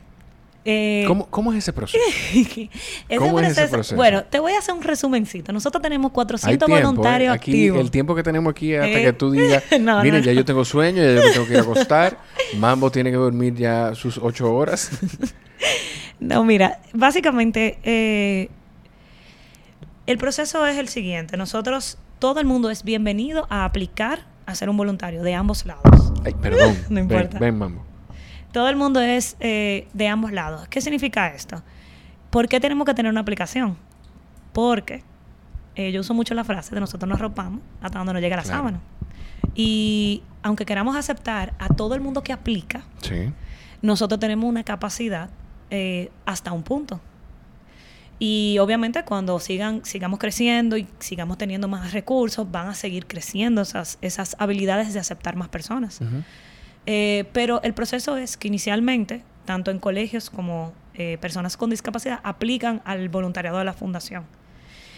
¿Cómo, es ese proceso? ¿Cómo es ese proceso? Bueno, te voy a hacer un resumencito. Nosotros tenemos 400 voluntarios aquí, El tiempo que tenemos aquí hasta que tú digas, mire, ya yo tengo sueño, ya yo me tengo que ir a acostar. Mambo tiene que dormir ya sus ocho horas. No, mira, básicamente eh, el proceso es el siguiente. Nosotros, todo el mundo es bienvenido a aplicar a ser un voluntario de ambos lados. Ay, perdón. no importa. Ven, ven Todo el mundo es eh, de ambos lados. ¿Qué significa esto? ¿Por qué tenemos que tener una aplicación? Porque eh, yo uso mucho la frase de nosotros nos arropamos hasta donde nos llega la sábana. Y aunque queramos aceptar a todo el mundo que aplica, nosotros tenemos una capacidad eh, hasta un punto. Y obviamente cuando sigan, sigamos creciendo y sigamos teniendo más recursos, van a seguir creciendo esas, esas habilidades de aceptar más personas. Eh, pero el proceso es que inicialmente, tanto en colegios como eh, personas con discapacidad, aplican al voluntariado de la fundación.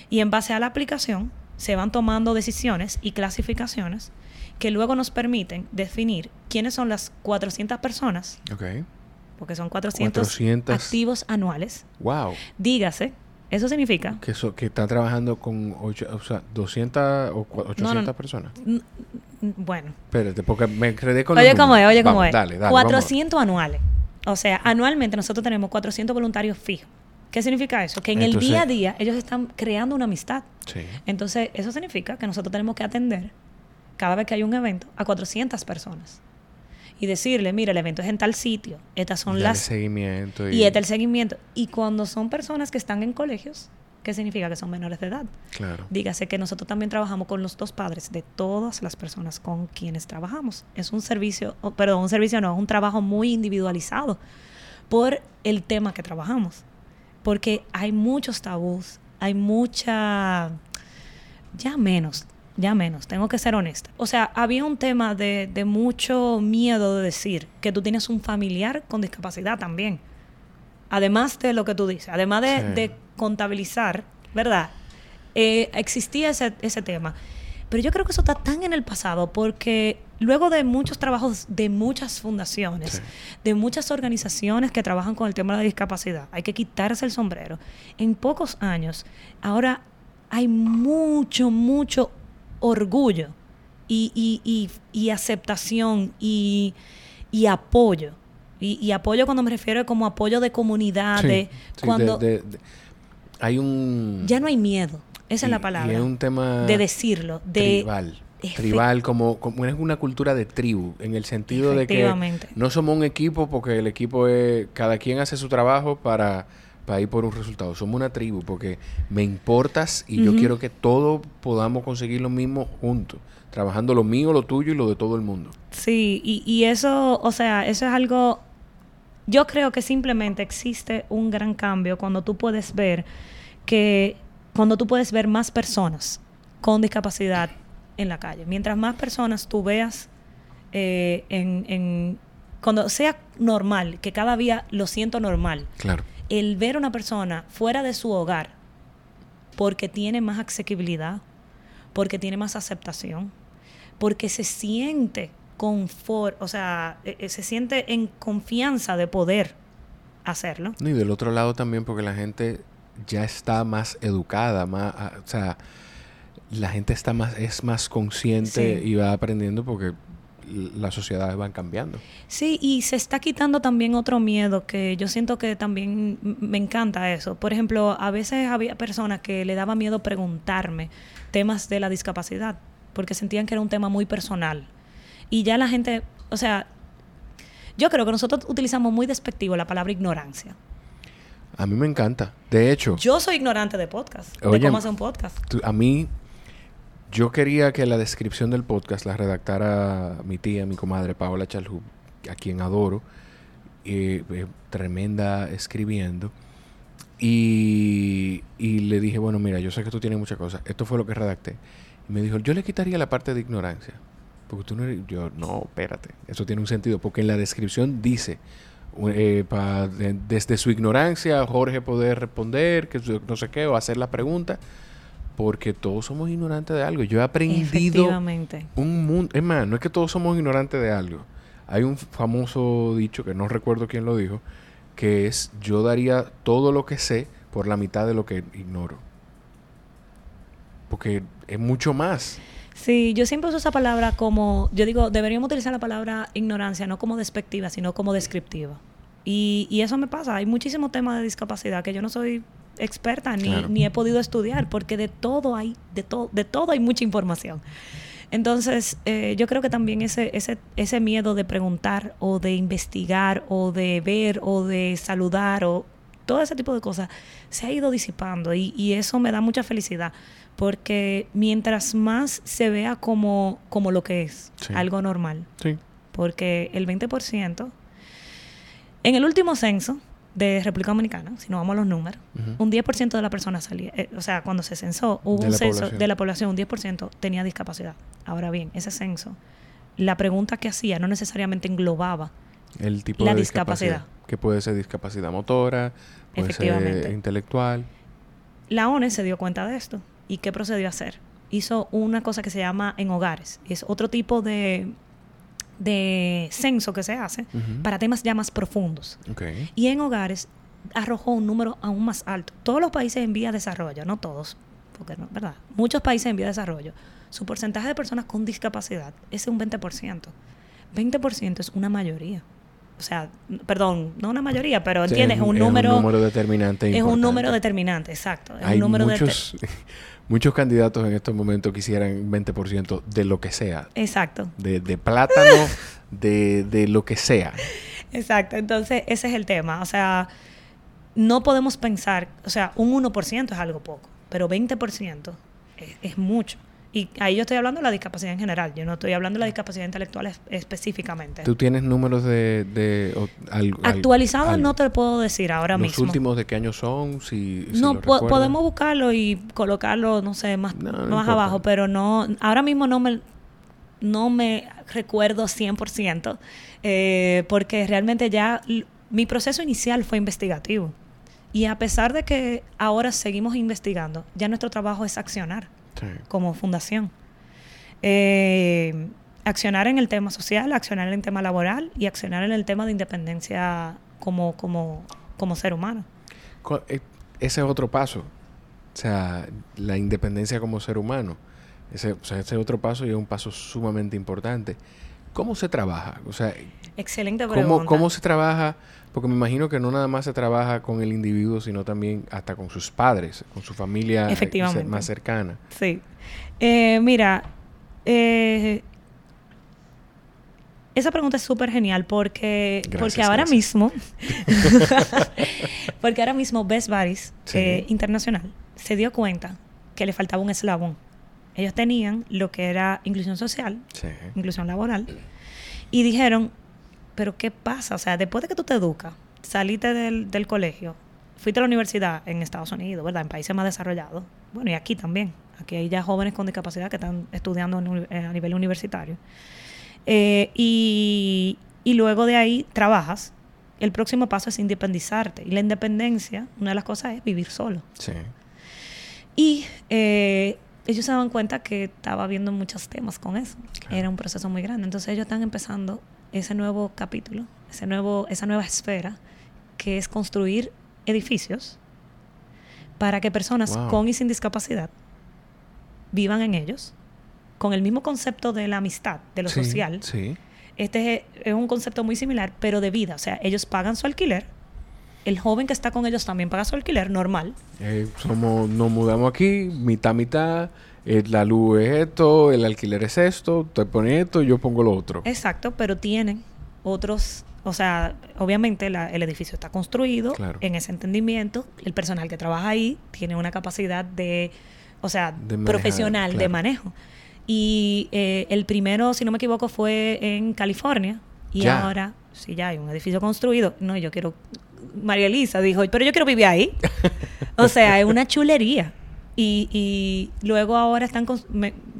Y en base a la aplicación, se van tomando decisiones y clasificaciones que luego nos permiten definir quiénes son las 400 personas. Porque son 400, activos anuales. Wow. Dígase, eso significa que que está trabajando con ocho, o sea, 200 o 800 personas. Bueno. Espérate, porque me quedé con Oye, cómo es, oye, cómo es. Dale, dale, 400 anuales. O sea, anualmente nosotros tenemos 400 voluntarios fijos. ¿Qué significa eso? Que en el día a día ellos están creando una amistad. Sí. Entonces, eso significa que nosotros tenemos que atender cada vez que hay un evento a 400 personas y decirle, mira, el evento es en tal sitio, estas son las... seguimiento. Y... y este el seguimiento. Y cuando son personas que están en colegios, ¿qué significa? Que son menores de edad. Claro. Dígase que nosotros también trabajamos con los dos padres de todas las personas con quienes trabajamos. Es un servicio, perdón, un servicio no, es un trabajo muy individualizado por el tema que trabajamos. Porque hay muchos tabús, hay mucha, ya menos, ya menos, tengo que ser honesta. O sea, había un tema de, de, mucho miedo de decir que tú tienes un familiar con discapacidad también. Además de lo que tú dices, además de, contabilizar, ¿verdad? Eh, existía ese, ese tema. Pero yo creo que eso está tan en el pasado porque luego de muchos trabajos de muchas fundaciones, de muchas organizaciones que trabajan con el tema de la discapacidad, hay que quitarse el sombrero. En pocos años, ahora hay mucho, mucho orgullo y, aceptación y, apoyo. Y, apoyo cuando me refiero como apoyo de comunidad, cuando... hay un... Ya no hay miedo, esa es la palabra. es un tema... De decirlo, de... Tribal. Tribal, como, como es una cultura de tribu, en el sentido de que no somos un equipo porque el equipo es, cada quien hace su trabajo para para ir por un resultado. Somos una tribu porque me importas y yo quiero que todos podamos conseguir lo mismo juntos, trabajando lo mío, lo tuyo y lo de todo el mundo. Sí, y, y eso, o sea, eso es algo, yo creo que simplemente existe un gran cambio cuando tú puedes ver que, cuando tú puedes ver más personas con discapacidad en la calle. Mientras más personas tú veas eh, en, en, cuando sea normal, que cada día lo siento normal. Claro el ver a una persona fuera de su hogar porque tiene más asequibilidad, porque tiene más aceptación, porque se siente confort, o sea, e, e, se siente en confianza de poder hacerlo. Y del otro lado también porque la gente ya está más educada, más, o sea, la gente está más, es más consciente y va aprendiendo porque las sociedades van cambiando. Sí, y se está quitando también otro miedo que yo siento que también me encanta eso. Por ejemplo, a veces había personas que le daba miedo preguntarme temas de la discapacidad, porque sentían que era un tema muy personal. Y ya la gente, o sea, yo creo que nosotros utilizamos muy despectivo la palabra ignorancia. A mí me encanta. De hecho. Yo soy ignorante de podcast. de cómo hacer un podcast. a mí yo quería que la descripción del podcast la redactara mi tía, mi comadre Paola Chalhub, a quien adoro, eh, tremenda escribiendo. Y, y, le dije, bueno, mira, yo sé que tú tienes muchas cosas. Esto fue lo que redacté. Y me dijo, yo le quitaría la parte de ignorancia. Porque tú no eres... Yo, no, espérate. Eso tiene un sentido. Porque en la descripción dice, eh, desde su ignorancia, Jorge poder responder, que no sé qué, o hacer la pregunta porque todos somos ignorantes de algo. Yo he aprendido un mundo. Es más, no es que todos somos ignorantes de algo. Hay un famoso dicho que no recuerdo quién lo dijo, que es yo daría todo lo que sé por la mitad de lo que ignoro. Porque es mucho más. Sí, yo siempre uso esa palabra como, yo digo, deberíamos utilizar la palabra ignorancia no como despectiva, sino como descriptiva. Y, y eso me pasa. Hay muchísimos temas de discapacidad que yo no soy experta ni, ni he podido estudiar, porque de todo hay, de, todo de todo hay mucha información. Entonces, eh, yo creo que también ese, ese, ese miedo de preguntar o de investigar o de ver o de saludar o todo ese tipo de cosas se ha ido disipando y, y eso me da mucha felicidad porque mientras más se vea como, como lo que es, algo normal, porque el 20%, en el último censo, de República Dominicana, si no vamos a los números, un 10% de la persona salía, eh, o sea, cuando se censó, hubo un censo de la población, un 10% tenía discapacidad. Ahora bien, ese censo, la pregunta que hacía no necesariamente englobaba el tipo la de discapacidad. Que puede ser discapacidad motora, puede ser intelectual. La ONE se dio cuenta de esto. ¿Y qué procedió a hacer? hizo una cosa que se llama en hogares. Es otro tipo de, de censo que se hace para temas ya más profundos. Y en hogares arrojó un número aún más alto. Todos los países en vía de desarrollo, no todos, porque no, ¿verdad? Muchos países en vía de desarrollo, su porcentaje de personas con discapacidad es un 20%. 20% es una mayoría. O sea, perdón, no una mayoría, pero entiendes, es un, número. Es un número determinante. Es un número determinante, exacto. Es Hay un número muchos, muchos candidatos en estos momentos quisieran 20% de lo que sea. Exacto. De, de plátano, de, de lo que sea. Exacto. Entonces, ese es el tema. O sea, no podemos pensar, o sea, un 1% es algo poco, pero 20% es, es mucho. Y ahí yo estoy hablando de la discapacidad en general, yo no estoy hablando de la discapacidad intelectual específicamente. ¿Tú tienes números de... de Actualizados no te puedo decir ahora mismo. ¿Los últimos de qué año son? Si, no, podemos buscarlo y colocarlo, no sé, más, más abajo, pero no, ahora mismo no me, no me recuerdo 100%, eh, porque realmente ya mi proceso inicial fue investigativo. Y a pesar de que ahora seguimos investigando, ya nuestro trabajo es accionar como fundación. Eh, accionar en el tema social, accionar en el tema laboral y accionar en el tema de independencia como, como, como ser humano. Eh, ese es otro paso. O sea, la independencia como ser humano. Ese, o sea, ese otro paso y es un paso sumamente importante. ¿Cómo se trabaja? O sea, Excelente pregunta. ¿cómo, ¿Cómo se trabaja? Porque me imagino que no nada más se trabaja con el individuo, sino también hasta con sus padres, con su familia más cercana. Sí. Eh, mira, eh, esa pregunta es súper genial porque, porque ahora mismo, porque ahora mismo Best Buddies eh, Internacional se dio cuenta que le faltaba un eslabón. Ellos tenían lo que era inclusión social, inclusión laboral, y dijeron, pero ¿qué pasa? O sea, después de que tú te educas, saliste del, colegio, fuiste a la universidad en Estados Unidos, ¿verdad? En países más desarrollados. Bueno, y aquí también. Aquí hay ya jóvenes con discapacidad que están estudiando eh, a nivel universitario. Eh, y, luego de ahí trabajas. El próximo paso es independizarte. Y la independencia, una de las cosas es vivir solo. Sí. Y eh, ellos se daban cuenta que estaba habiendo muchos temas con eso. Era un proceso muy grande. Entonces ellos están empezando ese nuevo capítulo, ese nuevo, esa nueva esfera, que es construir edificios para que personas con y sin discapacidad vivan en ellos, con el mismo concepto de la amistad, de lo social. Este es, un concepto muy similar, pero de vida. O sea, ellos pagan su alquiler. El joven que está con ellos también paga su alquiler normal. Eh, somos, nos mudamos aquí, mitad, mitad eh, la luz es esto, el alquiler es esto, te pone esto, yo pongo lo otro. Exacto, pero tienen otros, o sea, obviamente el edificio está construido en ese entendimiento, el personal que trabaja ahí tiene una capacidad de, o sea, profesional de manejo. Y eh, el primero, si no me equivoco, fue en California. Y ahora, si ya hay un edificio construido, no, yo quiero, María Elisa dijo, pero yo quiero vivir ahí. o sea, es una chulería. Y, y luego ahora están,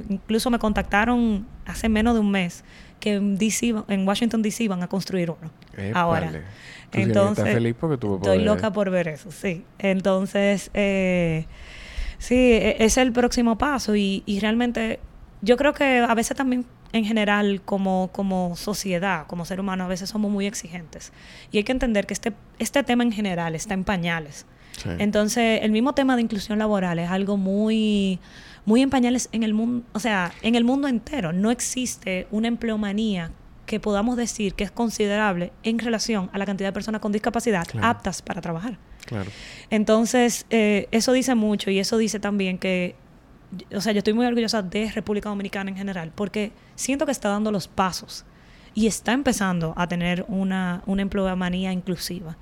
incluso me contactaron hace menos de un mes que en, DC, en Washington DC van a construir uno. ahora. Entonces, feliz porque Estoy loca por ver eso, sí. Entonces, eh, sí, e, es el próximo paso y, y realmente yo creo que a veces también en general como, como sociedad, como ser humano, a veces somos muy exigentes. Y hay que entender que este, este tema en general está en pañales. Entonces, el mismo tema de inclusión laboral es algo muy, muy en pañales en el mundo, o sea, en el mundo entero. No existe una empleomanía que podamos decir que es considerable en relación a la cantidad de personas con discapacidad aptas para trabajar. Claro. Entonces, eh, eso dice mucho y eso dice también que, o sea, yo estoy muy orgullosa de República Dominicana en general porque siento que está dando los pasos y está empezando a tener una, una empleomanía inclusiva.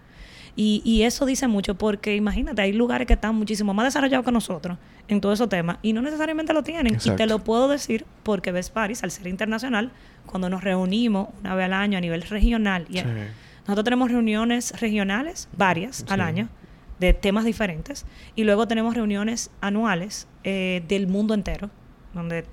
Y, y, eso dice mucho porque imagínate, hay lugares que están muchísimo más desarrollados que nosotros en todo esos temas y no necesariamente lo tienen. Y te lo puedo decir porque ves Paris, al ser internacional, cuando nos reunimos una vez al año a nivel regional, y nosotros tenemos reuniones regionales, varias al año, de temas diferentes, y luego tenemos reuniones anuales eh, del mundo entero, donde...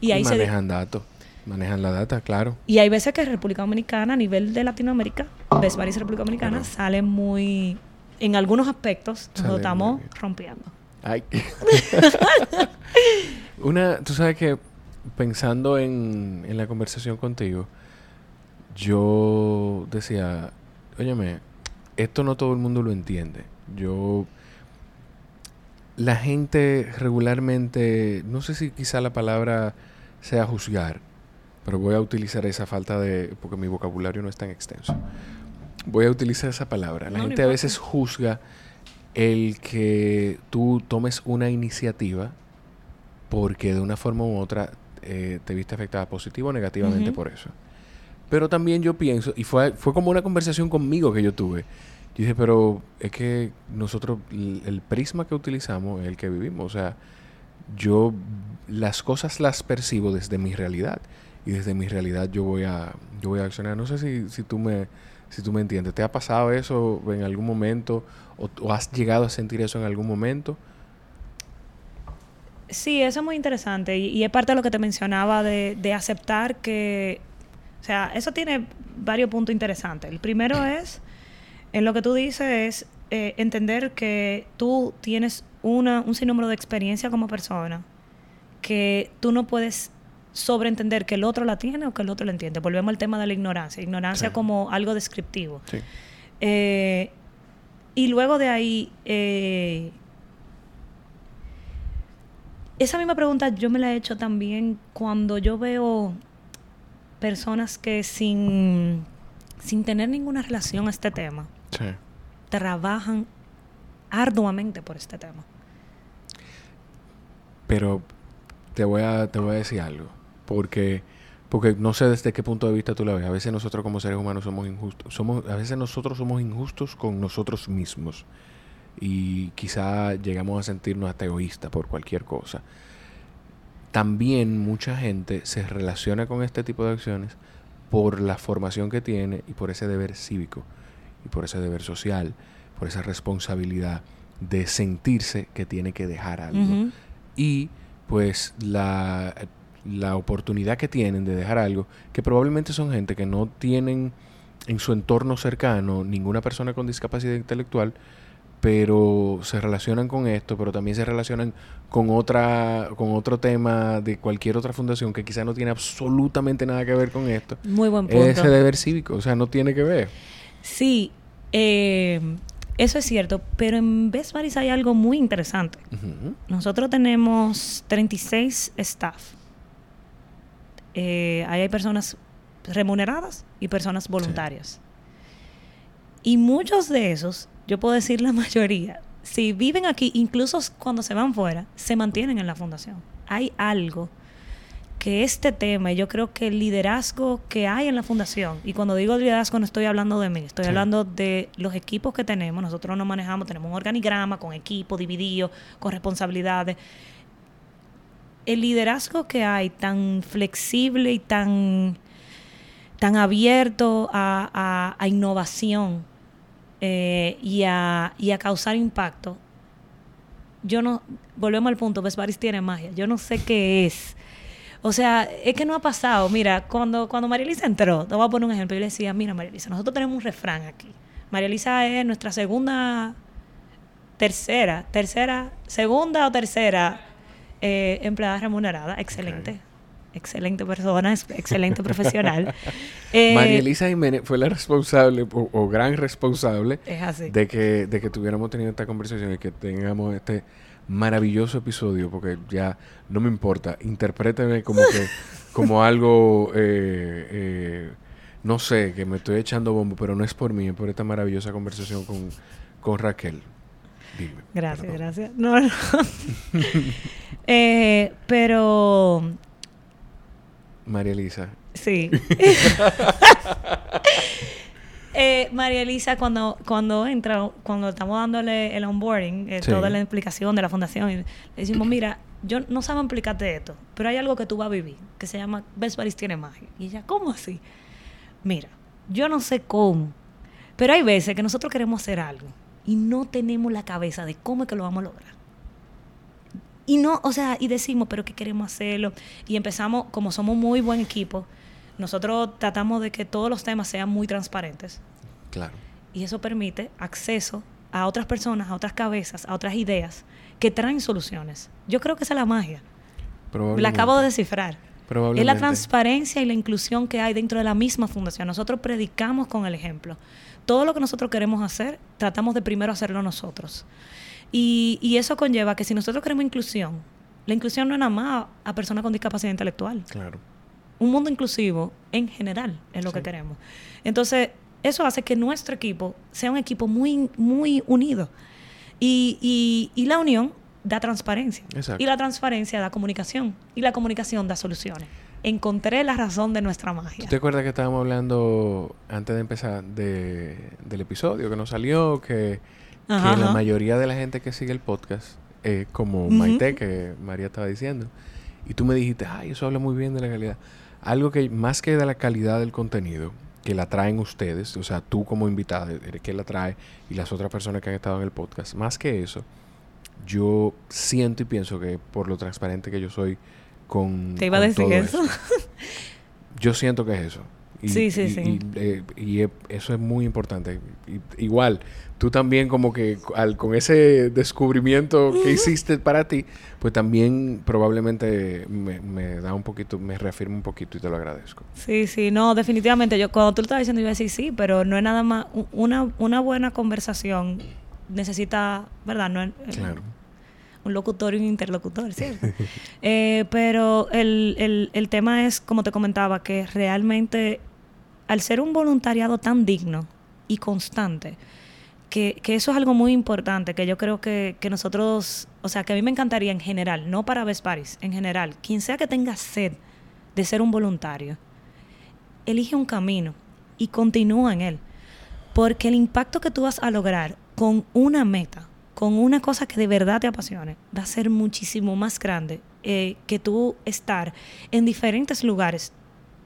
Y ahí manejan datos. Manejan la data, claro. Y hay veces que República Dominicana, a nivel de Latinoamérica, ves varias República Dominicana, sale muy. En algunos aspectos, nos estamos rompiendo. Ay. Una, tú sabes que pensando en, en la conversación contigo, yo decía, óyeme, esto no todo el mundo lo entiende. Yo la gente regularmente, no sé si quizá la palabra sea juzgar, pero voy a utilizar esa falta de, porque mi vocabulario no es tan extenso. Voy a utilizar esa palabra. La gente a veces juzga el que tú tomes una iniciativa porque de una forma u otra eh, te viste afectada positivo o negativamente por eso. Pero también yo pienso, y fue, fue como una conversación conmigo que yo tuve, yo dije, pero es que nosotros, el, prisma que utilizamos es el que vivimos. O sea, yo las cosas las percibo desde mi realidad. Y desde mi realidad yo voy a, yo voy a accionar. No sé si, si, tú me, si tú me entiendes. ¿Te ha pasado eso en algún momento? ¿O, has llegado a sentir eso en algún momento? Sí, eso es muy interesante. Y, es parte de lo que te mencionaba de, de aceptar que... O sea, eso tiene varios puntos interesantes. El primero es en lo que tú dices es eh, entender que tú tienes una, un sinnúmero de experiencia como persona que tú no puedes sobreentender que el otro la tiene o que el otro la entiende. Volvemos al tema de la ignorancia. Ignorancia como algo descriptivo. Eh, y luego de ahí, eh, esa misma pregunta yo me la he hecho también cuando yo veo personas que sin, sin tener ninguna relación a este tema, trabajan arduamente por este tema. Pero te voy a, te voy a decir algo, porque, porque no sé desde qué punto de vista tú la ves. A veces nosotros como seres humanos somos injustos. Somos, a veces nosotros somos injustos con nosotros mismos. Y quizá llegamos a sentirnos hasta egoístas por cualquier cosa. También mucha gente se relaciona con este tipo de acciones por la formación que tiene y por ese deber cívico y por ese deber social, por esa responsabilidad de sentirse que tiene que dejar algo. Y pues la, la oportunidad que tienen de dejar algo, que probablemente son gente que no tienen en su entorno cercano ninguna persona con discapacidad intelectual, pero se relacionan con esto, pero también se relacionan con otra con otro tema de cualquier otra fundación que quizá no tiene absolutamente nada que ver con esto. Muy buen punto. Ese deber cívico, o sea, no tiene que ver. Sí, eh, eso es cierto, pero en Best Buddies hay algo muy interesante. Nosotros tenemos 36 staff. Eh, ahí hay personas remuneradas y personas voluntarias. Y muchos de esos, yo puedo decir la mayoría, si viven aquí, incluso cuando se van fuera, se mantienen en la fundación. Hay algo que este tema, yo creo que el liderazgo que hay en la fundación, y cuando digo liderazgo no estoy hablando de mí, estoy hablando de los equipos que tenemos, nosotros nos manejamos, tenemos un organigrama con equipo dividido, con responsabilidades. El liderazgo que hay tan flexible y tan, tan abierto a, innovación eh, y, a, y a causar impacto, yo no, volvemos al punto, Vesparis tiene magia, yo no sé qué es o sea, es que no ha pasado. Mira, cuando, cuando María entró, te voy a poner un ejemplo. Yo le decía, mira, María nosotros tenemos un refrán aquí. María Elisa es nuestra segunda, tercera, tercera, segunda o tercera eh, empleada remunerada. Excelente. Excelente persona, excelente profesional. Eh, María Elisa Jiménez fue la responsable o, gran responsable De, que, de que tuviéramos tenido esta conversación y que tengamos este maravilloso episodio, porque ya no me importa, interpréteme como que, como algo, eh, eh, no sé, que me estoy echando bombo, pero no es por mí, es por esta maravillosa conversación con, con Raquel. Dime. Gracias, gracias. No, no. eh, pero... María Elisa. Sí. Eh, María Elisa, cuando, cuando entra, cuando estamos dándole el onboarding, eh, toda la explicación de la fundación, le decimos, mira, yo no sabe explicarte esto, pero hay algo que tú vas a vivir, que se llama Best Buddies tiene magia. Y ella, ¿cómo así? Mira, yo no sé cómo, pero hay veces que nosotros queremos hacer algo y no tenemos la cabeza de cómo es que lo vamos a lograr. Y no, o sea, y decimos, pero que queremos hacerlo. Y empezamos, como somos muy buen equipo, nosotros tratamos de que todos los temas sean muy transparentes. Claro. Y eso permite acceso a otras personas, a otras cabezas, a otras ideas que traen soluciones. Yo creo que esa es la magia. La acabo de descifrar. Es la transparencia y la inclusión que hay dentro de la misma fundación. Nosotros predicamos con el ejemplo. Todo lo que nosotros queremos hacer, tratamos de primero hacerlo nosotros. Y, y eso conlleva que si nosotros queremos inclusión, la inclusión no es nada más a personas con discapacidad intelectual. Claro. Un mundo inclusivo en general es lo que queremos. Entonces, eso hace que nuestro equipo sea un equipo muy, muy unido. Y, y, la unión da transparencia. Y la transparencia da comunicación. Y la comunicación da soluciones. Encontré la razón de nuestra magia. ¿Tú te acuerdas que estábamos hablando antes de empezar de, del episodio que nos salió? Que, la mayoría de la gente que sigue el podcast, eh, como Maite, que María estaba diciendo, y tú me dijiste, ay, eso habla muy bien de la calidad. Algo que más que de la calidad del contenido, que la traen ustedes, o sea, tú como invitada, eres que la trae y las otras personas que han estado en el podcast. Más que eso, yo siento y pienso que por lo transparente que yo soy con. Te iba a decir eso. yo siento que es eso. Y, sí, sí, sí. Y, eso es muy importante. igual, tú también como que al, con ese descubrimiento que hiciste para ti, pues también probablemente me, da un poquito, me reafirma un poquito y te lo agradezco. Sí, sí, no, definitivamente. Yo cuando tú lo estabas diciendo iba a decir sí, pero no es nada más, una, una buena conversación necesita, ¿verdad? No eh, claro. Un locutor y un interlocutor, ¿cierto? Eh, pero el, el, el tema es, como te comentaba, que realmente al ser un voluntariado tan digno y constante, que, eso es algo muy importante, que yo creo que, nosotros, o sea, que a mí me encantaría en general, no para Best en general, quien sea que tenga sed de ser un voluntario, elige un camino y continúa en él. Porque el impacto que tú vas a lograr con una meta, con una cosa que de verdad te apasione, va a ser muchísimo más grande eh, que tú estar en diferentes lugares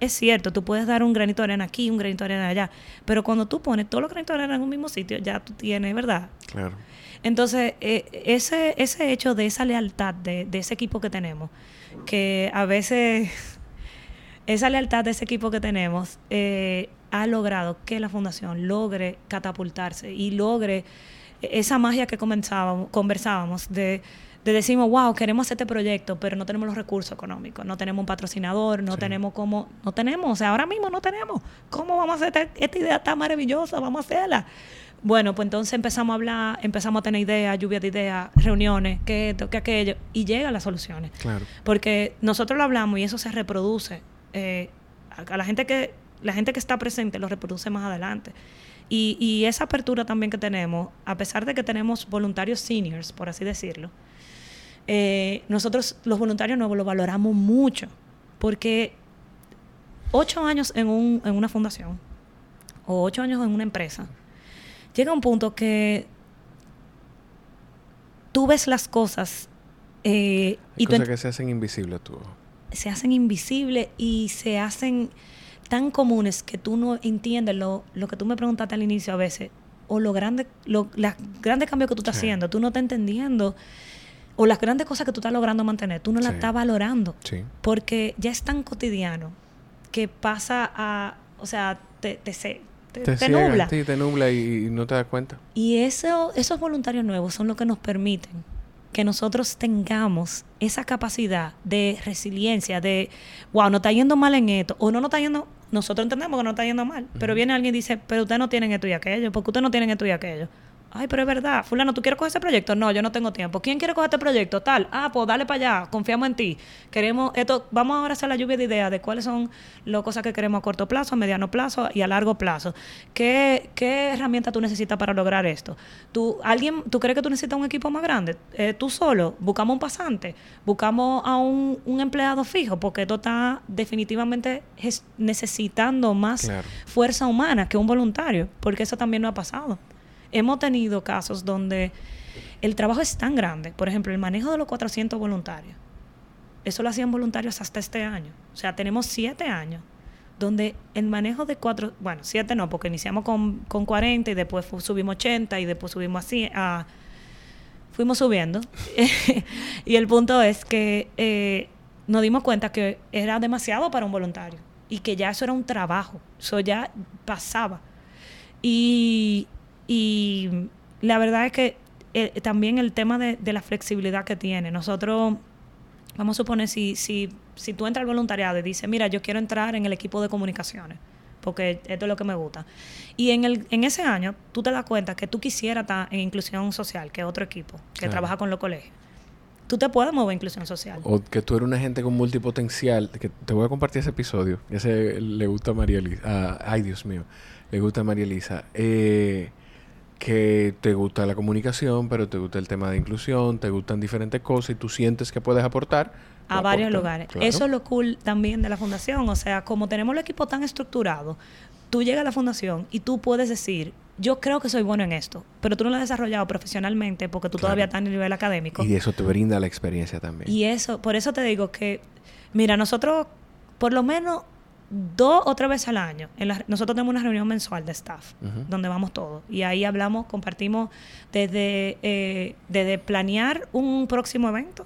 es cierto, tú puedes dar un granito de arena aquí, un granito de arena allá, pero cuando tú pones todos los granitos de arena en un mismo sitio, ya tú tienes, ¿verdad? Claro. Entonces, eh, ese, ese hecho de esa lealtad de, ese equipo que tenemos, que a veces esa lealtad de ese equipo que tenemos eh, ha logrado que la fundación logre catapultarse y logre esa magia que comenzábamos, conversábamos de de decimos, wow, queremos hacer este proyecto, pero no tenemos los recursos económicos, no tenemos un patrocinador, no tenemos cómo, no tenemos, o sea, ahora mismo no tenemos. ¿Cómo vamos a hacer esta, idea tan maravillosa? Vamos a hacerla. Bueno, pues entonces empezamos a hablar, empezamos a tener ideas, lluvia de ideas, reuniones, que esto, que aquello, y llegan las soluciones. Claro. Porque nosotros lo hablamos y eso se reproduce. Eh, a, la gente que la gente que está presente lo reproduce más adelante. Y, y esa apertura también que tenemos, a pesar de que tenemos voluntarios seniors, por así decirlo, eh, nosotros los voluntarios nuevos lo valoramos mucho, porque ocho años en, un, en una fundación o ocho años en una empresa, llega un punto que tú ves las cosas eh, y cosas que se hacen invisibles tú. Se hacen invisibles y se hacen tan comunes que tú no entiendes lo, lo que tú me preguntaste al inicio a veces, o lo grande, lo, los grandes cambios que tú estás haciendo, tú no estás entendiendo o las grandes cosas que tú estás logrando mantener, tú no las estás valorando. Porque ya es tan cotidiano que pasa a, o sea, te, te, te, te, nubla. Sí, te nubla y, no te das cuenta. Y eso, esos voluntarios nuevos son los que nos permiten que nosotros tengamos esa capacidad de resiliencia, de, wow, no está yendo mal en esto, o no, no está yendo, nosotros entendemos que no está yendo mal, pero viene alguien y dice, pero ustedes no tienen esto y aquello, porque ustedes no tienen esto y aquello. Ay, pero es verdad, fulano, ¿tú quieres coger ese proyecto? No, yo no tengo tiempo. ¿Quién quiere coger este proyecto? Tal. Ah, pues dale para allá, confiamos en ti. Queremos esto, vamos ahora a hacer la lluvia de ideas de cuáles son las cosas que queremos a corto plazo, a mediano plazo y a largo plazo. ¿Qué, qué herramienta tú necesitas para lograr esto? ¿Tú, alguien, ¿Tú crees que tú necesitas un equipo más grande? Eh, tú solo, buscamos un pasante, buscamos a un, empleado fijo, porque esto está definitivamente necesitando más fuerza humana que un voluntario, porque eso también no ha pasado hemos tenido casos donde el trabajo es tan grande, por ejemplo, el manejo de los 400 voluntarios, eso lo hacían voluntarios hasta este año. O sea, tenemos siete años donde el manejo de cuatro, bueno, siete no, porque iniciamos con, con 40 y después subimos 80 y después subimos así, a, fuimos subiendo. y el punto es que eh, nos dimos cuenta que era demasiado para un voluntario y que ya eso era un trabajo, eso ya pasaba. Y, y la verdad es que eh, también el tema de, de, la flexibilidad que tiene. Nosotros, vamos a suponer, si, si, si tú entras al voluntariado y dices, mira, yo quiero entrar en el equipo de comunicaciones, porque esto es lo que me gusta. Y en, el, en ese año, tú te das cuenta que tú quisieras estar en inclusión social, que es otro equipo, que trabaja con los colegios. Tú te puedes mover en inclusión social. O que tú eres una gente con multipotencial. Que te voy a compartir ese episodio. Ese le gusta a María Elisa. Ah, ay, Dios mío. Le gusta a María Elisa. Eh, que te gusta la comunicación, pero te gusta el tema de inclusión, te gustan diferentes cosas y tú sientes que puedes aportar. A varios lugares. Eso es lo cool también de la fundación. O sea, como tenemos el equipo tan estructurado, tú llegas a la fundación y tú puedes decir, yo creo que soy bueno en esto, pero tú no lo has desarrollado profesionalmente porque tú todavía estás en el nivel académico. Y eso te brinda la experiencia también. Y eso, por eso te digo que, mira, nosotros por lo menos dos o tres veces al año. En nosotros tenemos una reunión mensual de staff, donde vamos todos. Y ahí hablamos, compartimos desde, eh, desde planear un próximo evento.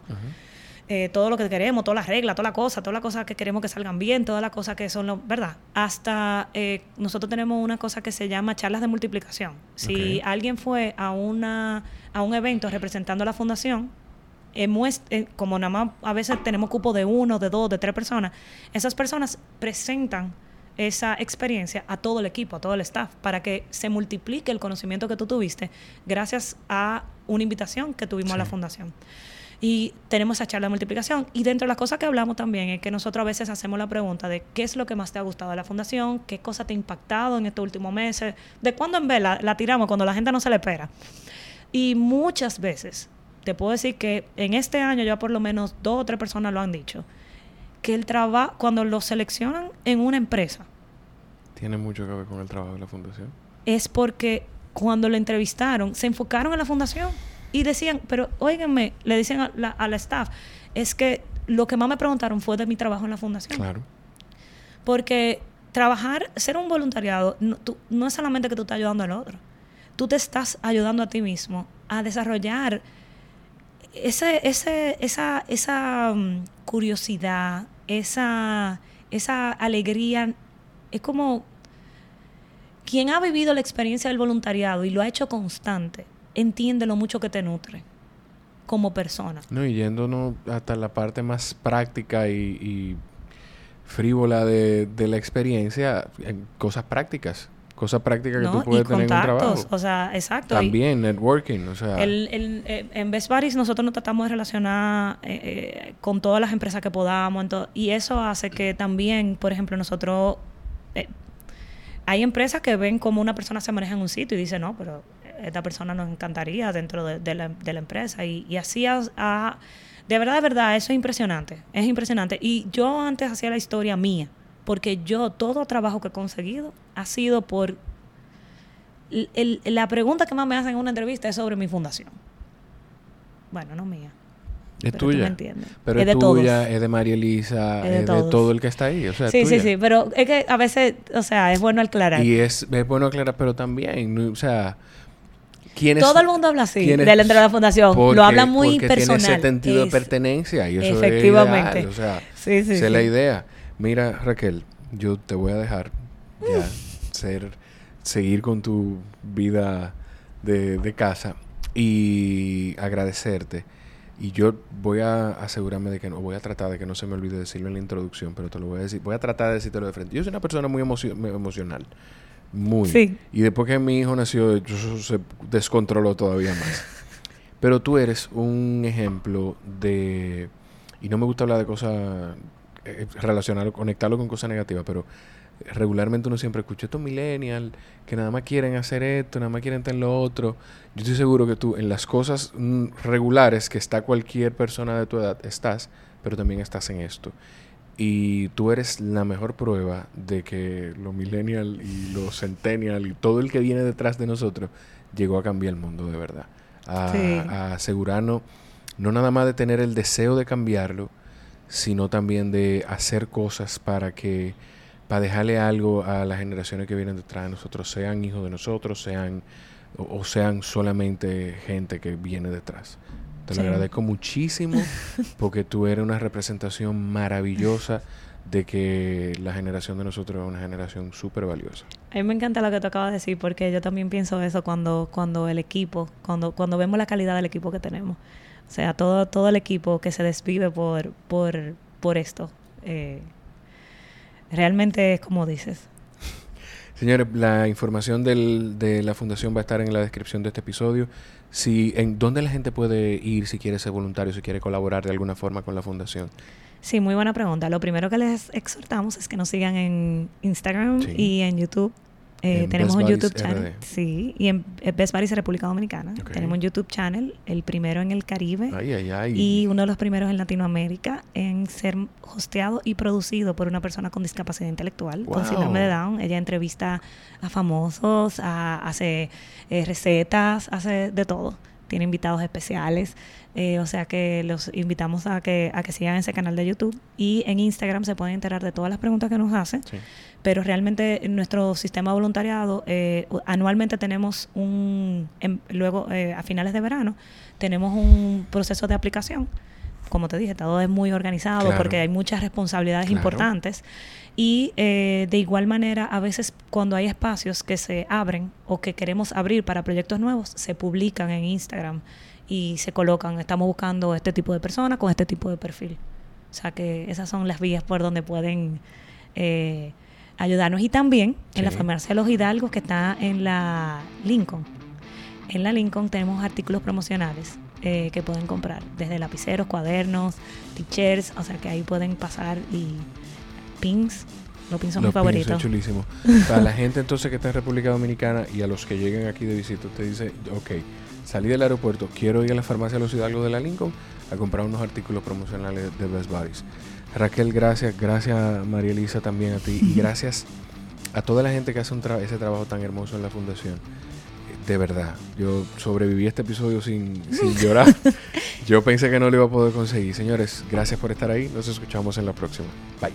Eh, todo lo que queremos, todas las reglas, toda la cosa, todas las cosas que queremos que salgan bien, todas las cosas que son, lo, ¿verdad? Hasta eh, nosotros tenemos una cosa que se llama charlas de multiplicación. Si alguien fue a, una, a un evento representando a la fundación, eh, como nada más a veces tenemos cupo de uno, de dos, de tres personas, esas personas presentan esa experiencia a todo el equipo, a todo el staff, para que se multiplique el conocimiento que tú tuviste gracias a una invitación que tuvimos a la fundación. Y tenemos esa charla de multiplicación. Y dentro de las cosas que hablamos también es que nosotros a veces hacemos la pregunta de qué es lo que más te ha gustado de la fundación, qué cosa te ha impactado en estos últimos meses, de cuándo en vez la, la tiramos cuando la gente no se le espera. Y muchas veces te puedo decir que en este año ya por lo menos dos o tres personas lo han dicho, que el trabajo, cuando lo seleccionan en una empresa. Tiene mucho que ver con el trabajo de la fundación. Es porque cuando lo entrevistaron, se enfocaron en la fundación y decían, pero óiganme, le dicen a la, staff, es que lo que más me preguntaron fue de mi trabajo en la fundación. Claro. Porque trabajar, ser un voluntariado, no, no es solamente que tú estás ayudando al otro, tú te estás ayudando a ti mismo a desarrollar ese, ese, esa, esa mm, curiosidad, esa, esa alegría, es como quien ha vivido la experiencia del voluntariado y lo ha hecho constante, entiende lo mucho que te nutre como persona. No, y yéndonos hasta la parte más práctica y, frívola de, de, la experiencia, en cosas prácticas cosas prácticas que tú puedes tener en un trabajo. O sea, exacto. También, networking, o sea. El, el, eh, en Best Buddies nosotros nos tratamos de relacionar eh, eh, con todas las empresas que podamos. y eso hace que también, por ejemplo, nosotros... hay empresas que ven cómo una persona se maneja en un sitio y dicen, no, pero esta persona nos encantaría dentro de, la, de la, empresa. Y, y así a, de verdad, de verdad, eso es impresionante. Es impresionante. Y yo antes hacía la historia mía porque yo todo trabajo que he conseguido ha sido por... la pregunta que más me hacen en una entrevista es sobre mi fundación. Bueno, no mía. Es tuya. Pero es, de tuya, es de María Elisa, es, de, todo el que está ahí. O sea, sí, sí, sí. Pero es que a veces, o sea, es bueno aclarar. Y es, es bueno aclarar, pero también, o sea, todo el mundo habla así de la entrada de la fundación. lo habla muy porque personal. Tiene ese sentido de pertenencia y eso efectivamente. es ideal. O sea, sí, sí, esa es la idea. Mira, Raquel, yo te voy a dejar ya ser, seguir con tu vida de, casa y agradecerte. Y yo voy a asegurarme de que no, voy a tratar de que no se me olvide decirlo en la introducción, pero te lo voy a decir, voy a tratar de decírtelo de frente. Yo soy una persona muy emocional, muy. Sí. Y después que mi hijo nació, yo se descontroló todavía más. pero tú eres un ejemplo de, y no me gusta hablar de cosas eh, relacionarlo, conectarlo con cosas negativas, pero regularmente uno siempre escucha estos millennials que nada más quieren hacer esto, nada más quieren tener lo otro. Yo estoy seguro que tú en las cosas mm, regulares que está cualquier persona de tu edad estás, pero también estás en esto. Y tú eres la mejor prueba de que los millennials y los centennials y todo el que viene detrás de nosotros llegó a cambiar el mundo de verdad. A, a asegurarnos no nada más de tener el deseo de cambiarlo, sino también de hacer cosas para que para dejarle algo a las generaciones que vienen detrás de nosotros, sean hijos de nosotros, sean o, sean solamente gente que viene detrás. Te lo agradezco muchísimo porque tú eres una representación maravillosa de que la generación de nosotros es una generación súper valiosa. A mí me encanta lo que tú acabas de decir, porque yo también pienso eso cuando, cuando el equipo, cuando, cuando vemos la calidad del equipo que tenemos. O sea, todo, todo el equipo que se desvive por, por, por esto. Eh, realmente es como dices. Señores, la información del, de la fundación va a estar en la descripción de este episodio. Si, ¿En dónde la gente puede ir si quiere ser voluntario, si quiere colaborar de alguna forma con la fundación? Sí, muy buena pregunta. Lo primero que les exhortamos es que nos sigan en Instagram y en YouTube eh, tenemos un YouTube channel. Sí, y en Best Buddies República Dominicana. Tenemos un YouTube channel, el primero en el Caribe y uno de los primeros en Latinoamérica en ser hosteado y producido por una persona con discapacidad intelectual, con síndrome de Down. Ella entrevista a famosos, hace eh, recetas, hace de todo. Tiene invitados especiales. Eh, o sea que los invitamos a que, a que sigan ese canal de YouTube y en Instagram se pueden enterar de todas las preguntas que nos hacen. Pero realmente en nuestro sistema voluntariado, eh, anualmente tenemos un, luego eh, a finales de verano, tenemos un proceso de aplicación. Como te dije, todo es muy organizado porque hay muchas responsabilidades importantes. Y de igual manera, a veces cuando hay espacios que se abren o que queremos abrir para proyectos nuevos, se publican en Instagram y se colocan. Estamos buscando este tipo de personas con este tipo de perfil. O sea que esas son las vías por donde pueden eh, ayudarnos. Y también en la farmacia de los Hidalgos que está en la Lincoln. En la Lincoln tenemos artículos promocionales eh, que pueden comprar, desde lapiceros, cuadernos, t-shirts, o sea que ahí pueden pasar y pins. Los pins son mis favoritos. chulísimo. Para la gente entonces que está en República Dominicana y a los que lleguen aquí de visita, usted dice, ok, salí del aeropuerto, quiero ir a la farmacia Los Hidalgos de la Lincoln a comprar unos artículos promocionales de Best Buddies. Raquel, gracias, gracias María Elisa también a ti y gracias a toda la gente que hace ese trabajo tan hermoso en la fundación. De verdad, yo sobreviví este episodio sin, sin llorar. yo pensé que no lo iba a poder conseguir. Señores, gracias por estar ahí. Nos escuchamos en la próxima. Bye.